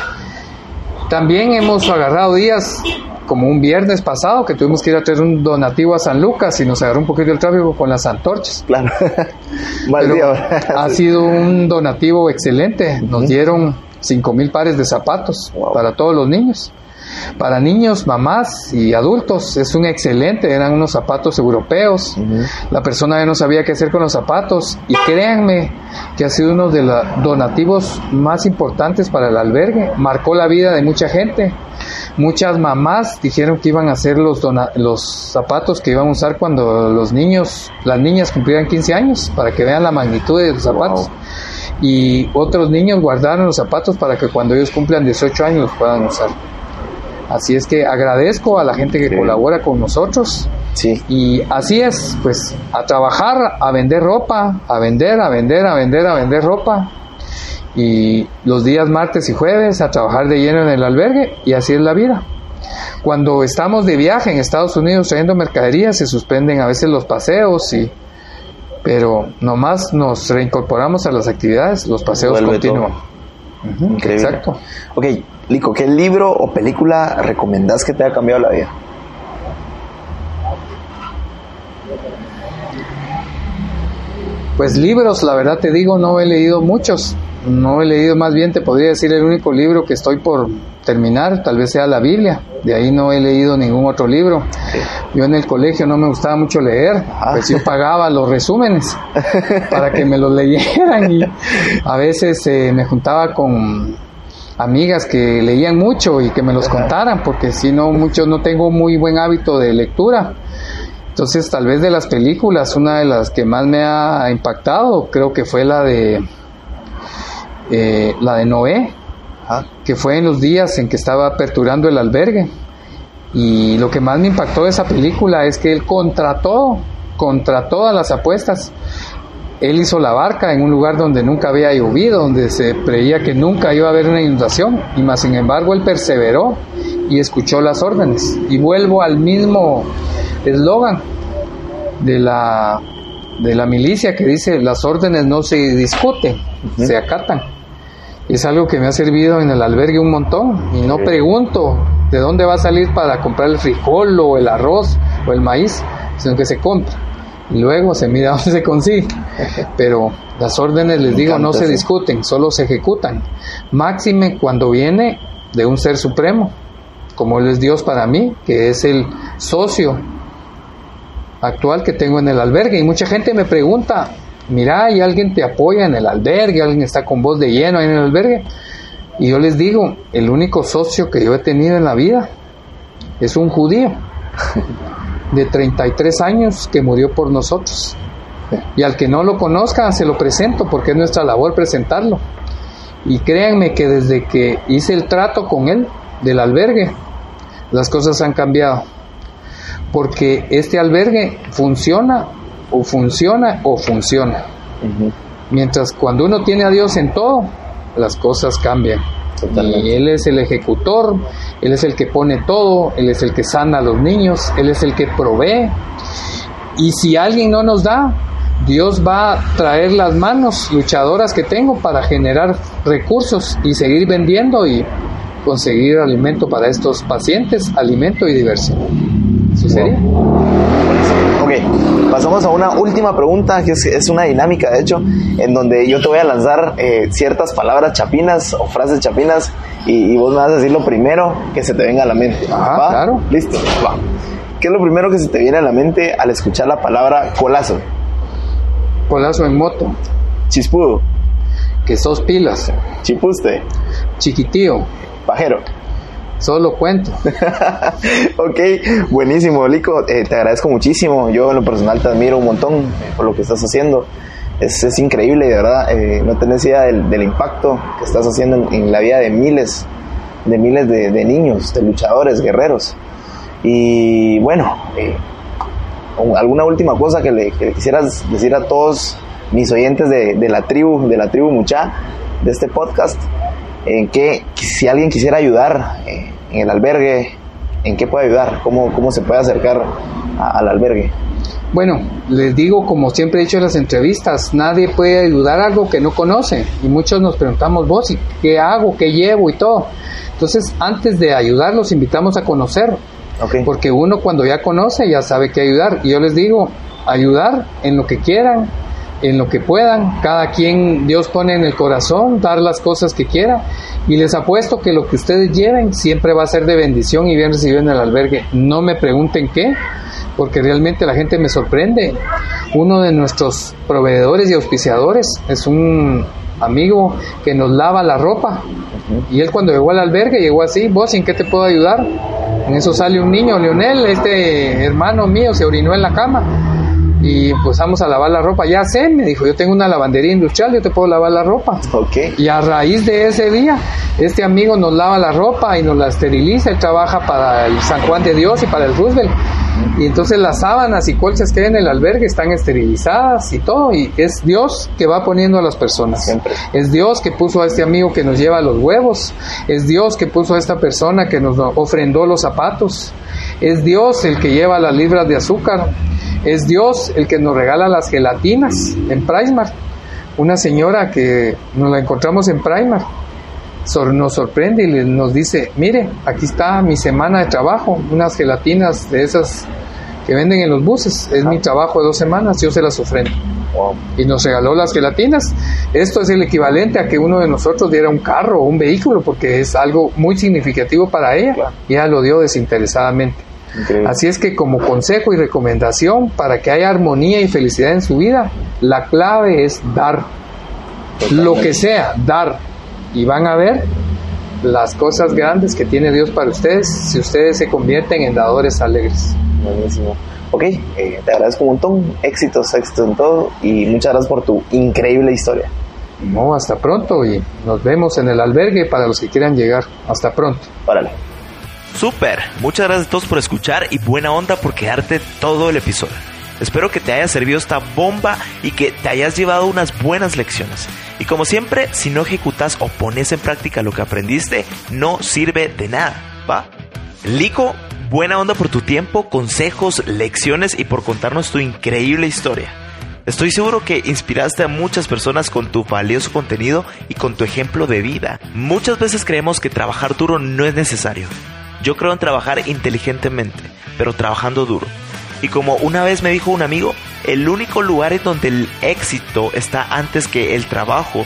También hemos agarrado días como un viernes pasado que tuvimos que ir a traer un donativo a San Lucas y nos agarró un poquito el tráfico con las antorchas. Claro. <laughs> Mal Pero día. ha sido un donativo excelente. Nos dieron 5 mil pares de zapatos Wow. para todos los niños. Para niños, mamás y adultos es un excelente, eran unos zapatos europeos. La persona ya no sabía qué hacer con los zapatos y créanme que ha sido uno de los donativos más importantes para el albergue. Marcó la vida de mucha gente. Muchas mamás dijeron que iban a hacer los, zapatos que iban a usar cuando los niños, las niñas cumplieran 15 años, para que vean la magnitud de los zapatos. Y otros niños guardaron los zapatos para que cuando ellos cumplan 18 años los puedan usar. Así es que agradezco a la gente que Sí. colabora con nosotros. Sí. Y así es, pues a trabajar, a vender ropa, a vender, a vender, a vender, a vender ropa. Y los días martes y jueves a trabajar de lleno en el albergue y así es la vida. Cuando estamos de viaje en Estados Unidos trayendo mercadería se suspenden a veces los paseos y pero nomás nos reincorporamos a las actividades, los paseos Vuelve continúan. Increíble. Exacto. Ok, Lico, ¿qué libro o película recomendás que te haya cambiado la vida? Pues libros, la verdad te digo, no he leído muchos. No he leído, más bien te podría decir el único libro que estoy por terminar, tal vez sea la Biblia. De ahí no he leído ningún otro libro. Yo en el colegio no me gustaba mucho leer, pues yo pagaba los resúmenes <laughs> para que me los leyeran y a veces eh, me juntaba con amigas que leían mucho y que me los contaran, porque si no, mucho no tengo muy buen hábito de lectura. Entonces, tal vez de las películas, una de las que más me ha impactado, creo que fue la de eh, la de Noé, que fue en los días en que estaba aperturando el albergue. Y lo que más me impactó de esa película es que él contrató, contra todas las apuestas, él hizo la barca en un lugar donde nunca había llovido, donde se creía que nunca iba a haber una inundación, y más sin embargo él perseveró y escuchó las órdenes. Y vuelvo al mismo eslogan de la, de la milicia que dice, las órdenes no se discuten, se acatan. Es algo que me ha servido en el albergue un montón, y no pregunto de dónde va a salir para comprar el frijol o el arroz o el maíz, sino que se compra luego se mira <laughs> dónde se consigue. Pero las órdenes, les digo, no se discuten, solo se ejecutan. Máxime cuando viene de un ser supremo, como Él es Dios para mí, que es el socio actual que tengo en el albergue. Y mucha gente me pregunta, mira, ¿y alguien te apoya en el albergue? ¿Alguien está con voz de lleno en el albergue? Y yo les digo, el único socio que yo he tenido en la vida es un judío <laughs> de 33 años que murió por nosotros. Y al que no lo conozca, se lo presento porque es nuestra labor presentarlo. Y créanme que desde que hice el trato con él del albergue, las cosas han cambiado. Porque este albergue funciona o funciona o funciona. Mientras cuando uno tiene a Dios en todo, las cosas cambian. Y Él es el ejecutor, Él es el que pone todo, Él es el que sana a los niños, Él es el que provee. Y si alguien no nos da, Dios va a traer las manos luchadoras que tengo para generar recursos y seguir vendiendo y conseguir alimento para estos pacientes, alimento y diversión. ¿Eso sería? Pasamos a una última pregunta, que es, una dinámica, de hecho, en donde yo te voy a lanzar eh, ciertas palabras chapinas o frases chapinas y, vos me vas a decir lo primero que se te venga a la mente. Ah, claro. Listo, va. ¿Qué es lo primero que se te viene a la mente al escuchar la palabra colazo? Colazo en moto. Chispudo. Que sos pilas. Chipuste. Chiquitío. Pajero. Solo cuento. <laughs> ok, buenísimo, Lico. Eh, te agradezco muchísimo. Yo en lo personal te admiro un montón por lo que estás haciendo. Es, es increíble, de verdad. Eh, no tenés idea del, del, impacto que estás haciendo en, la vida de miles, de miles de, niños, de luchadores, guerreros. Y bueno, eh, alguna última cosa que le, que quisieras decir a todos mis oyentes de, de, la tribu, de la tribu Mucha, de este podcast en qué, si alguien quisiera ayudar eh, en el albergue, en qué puede ayudar, cómo, cómo se puede acercar al albergue. Bueno, les digo, como siempre he dicho en las entrevistas, nadie puede ayudar algo que no conoce. Y muchos nos preguntamos, vos, ¿y qué hago? ¿Qué llevo? Y todo. Entonces, antes de ayudar, los invitamos a conocer. Porque uno cuando ya conoce, ya sabe qué ayudar. Y yo les digo, ayudar en lo que quieran, en lo que puedan, cada quien Dios pone en el corazón, dar las cosas que quiera y les apuesto que lo que ustedes lleven siempre va a ser de bendición y bien recibido en el albergue. No me pregunten qué, porque realmente la gente me sorprende. Uno de nuestros proveedores y auspiciadores es un amigo que nos lava la ropa y él cuando llegó al albergue llegó así, vos en qué te puedo ayudar? En eso sale un niño, Leonel, este hermano mío se orinó en la cama y empezamos a lavar la ropa. Ya sé, me dijo, yo tengo una lavandería industrial, yo te puedo lavar la ropa. Okay. Y a raíz de ese día, este amigo nos lava la ropa y nos la esteriliza, él trabaja para el San Juan de Dios y para el Roosevelt. Y entonces las sábanas y colchas que hay en el albergue están esterilizadas y todo. Y es Dios que va poniendo a las personas. Siempre. Es Dios que puso a este amigo que nos lleva los huevos. Es Dios que puso a esta persona que nos ofrendó los zapatos. Es Dios el que lleva las libras de azúcar. Es Dios el que nos regala las gelatinas en Primar. Una señora que nos la encontramos en Primar nos sorprende y nos dice, mire, aquí está mi semana de trabajo, unas gelatinas de esas que venden en los buses, es mi trabajo de dos semanas, yo se las ofrendo. Y nos regaló las gelatinas. Esto es el equivalente a que uno de nosotros diera un carro o un vehículo, porque es algo muy significativo para ella. Y ella lo dio desinteresadamente. Increíble. Así es que como consejo y recomendación para que haya armonía y felicidad en su vida, la clave es dar. Lo que sea, dar. Y van a ver las cosas grandes que tiene Dios para ustedes si ustedes se convierten en dadores alegres. Buenísimo. Ok, eh, te agradezco un montón. Éxitos, éxitos en todo. Y muchas gracias por tu increíble historia. No, hasta pronto y nos vemos en el albergue para los que quieran llegar. Hasta pronto. Párale. Super, muchas gracias a todos por escuchar y buena onda por quedarte todo el episodio. Espero que te haya servido esta bomba y que te hayas llevado unas buenas lecciones. Y como siempre, si no ejecutas o pones en práctica lo que aprendiste, no sirve de nada, ¿va? Lico, buena onda por tu tiempo, consejos, lecciones y por contarnos tu increíble historia. Estoy seguro que inspiraste a muchas personas con tu valioso contenido y con tu ejemplo de vida. Muchas veces creemos que trabajar duro no es necesario. Yo creo en trabajar inteligentemente, pero trabajando duro. Y como una vez me dijo un amigo, el único lugar en donde el éxito está antes que el trabajo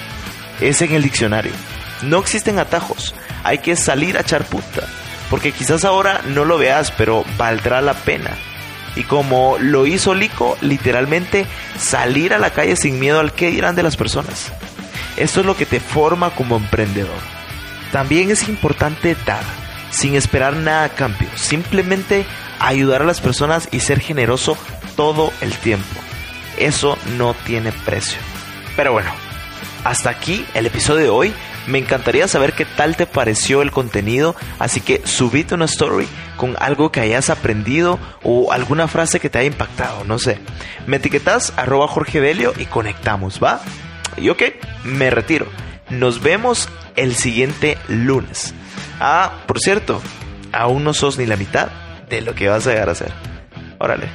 es en el diccionario. No existen atajos, hay que salir a echar punta, porque quizás ahora no lo veas, pero valdrá la pena. Y como lo hizo Lico, literalmente salir a la calle sin miedo al que dirán de las personas. Esto es lo que te forma como emprendedor. También es importante dar, sin esperar nada a cambio, simplemente ayudar a las personas y ser generoso todo el tiempo. Eso no tiene precio. Pero bueno, hasta aquí el episodio de hoy. Me encantaría saber qué tal te pareció el contenido, así que subite una story con algo que hayas aprendido o alguna frase que te haya impactado, no sé. Me etiquetas arroba Jorge y conectamos, ¿va? Y ok, me retiro. Nos vemos el siguiente lunes. Ah, por cierto, aún no sos ni la mitad de lo que vas a llegar a ser. Órale.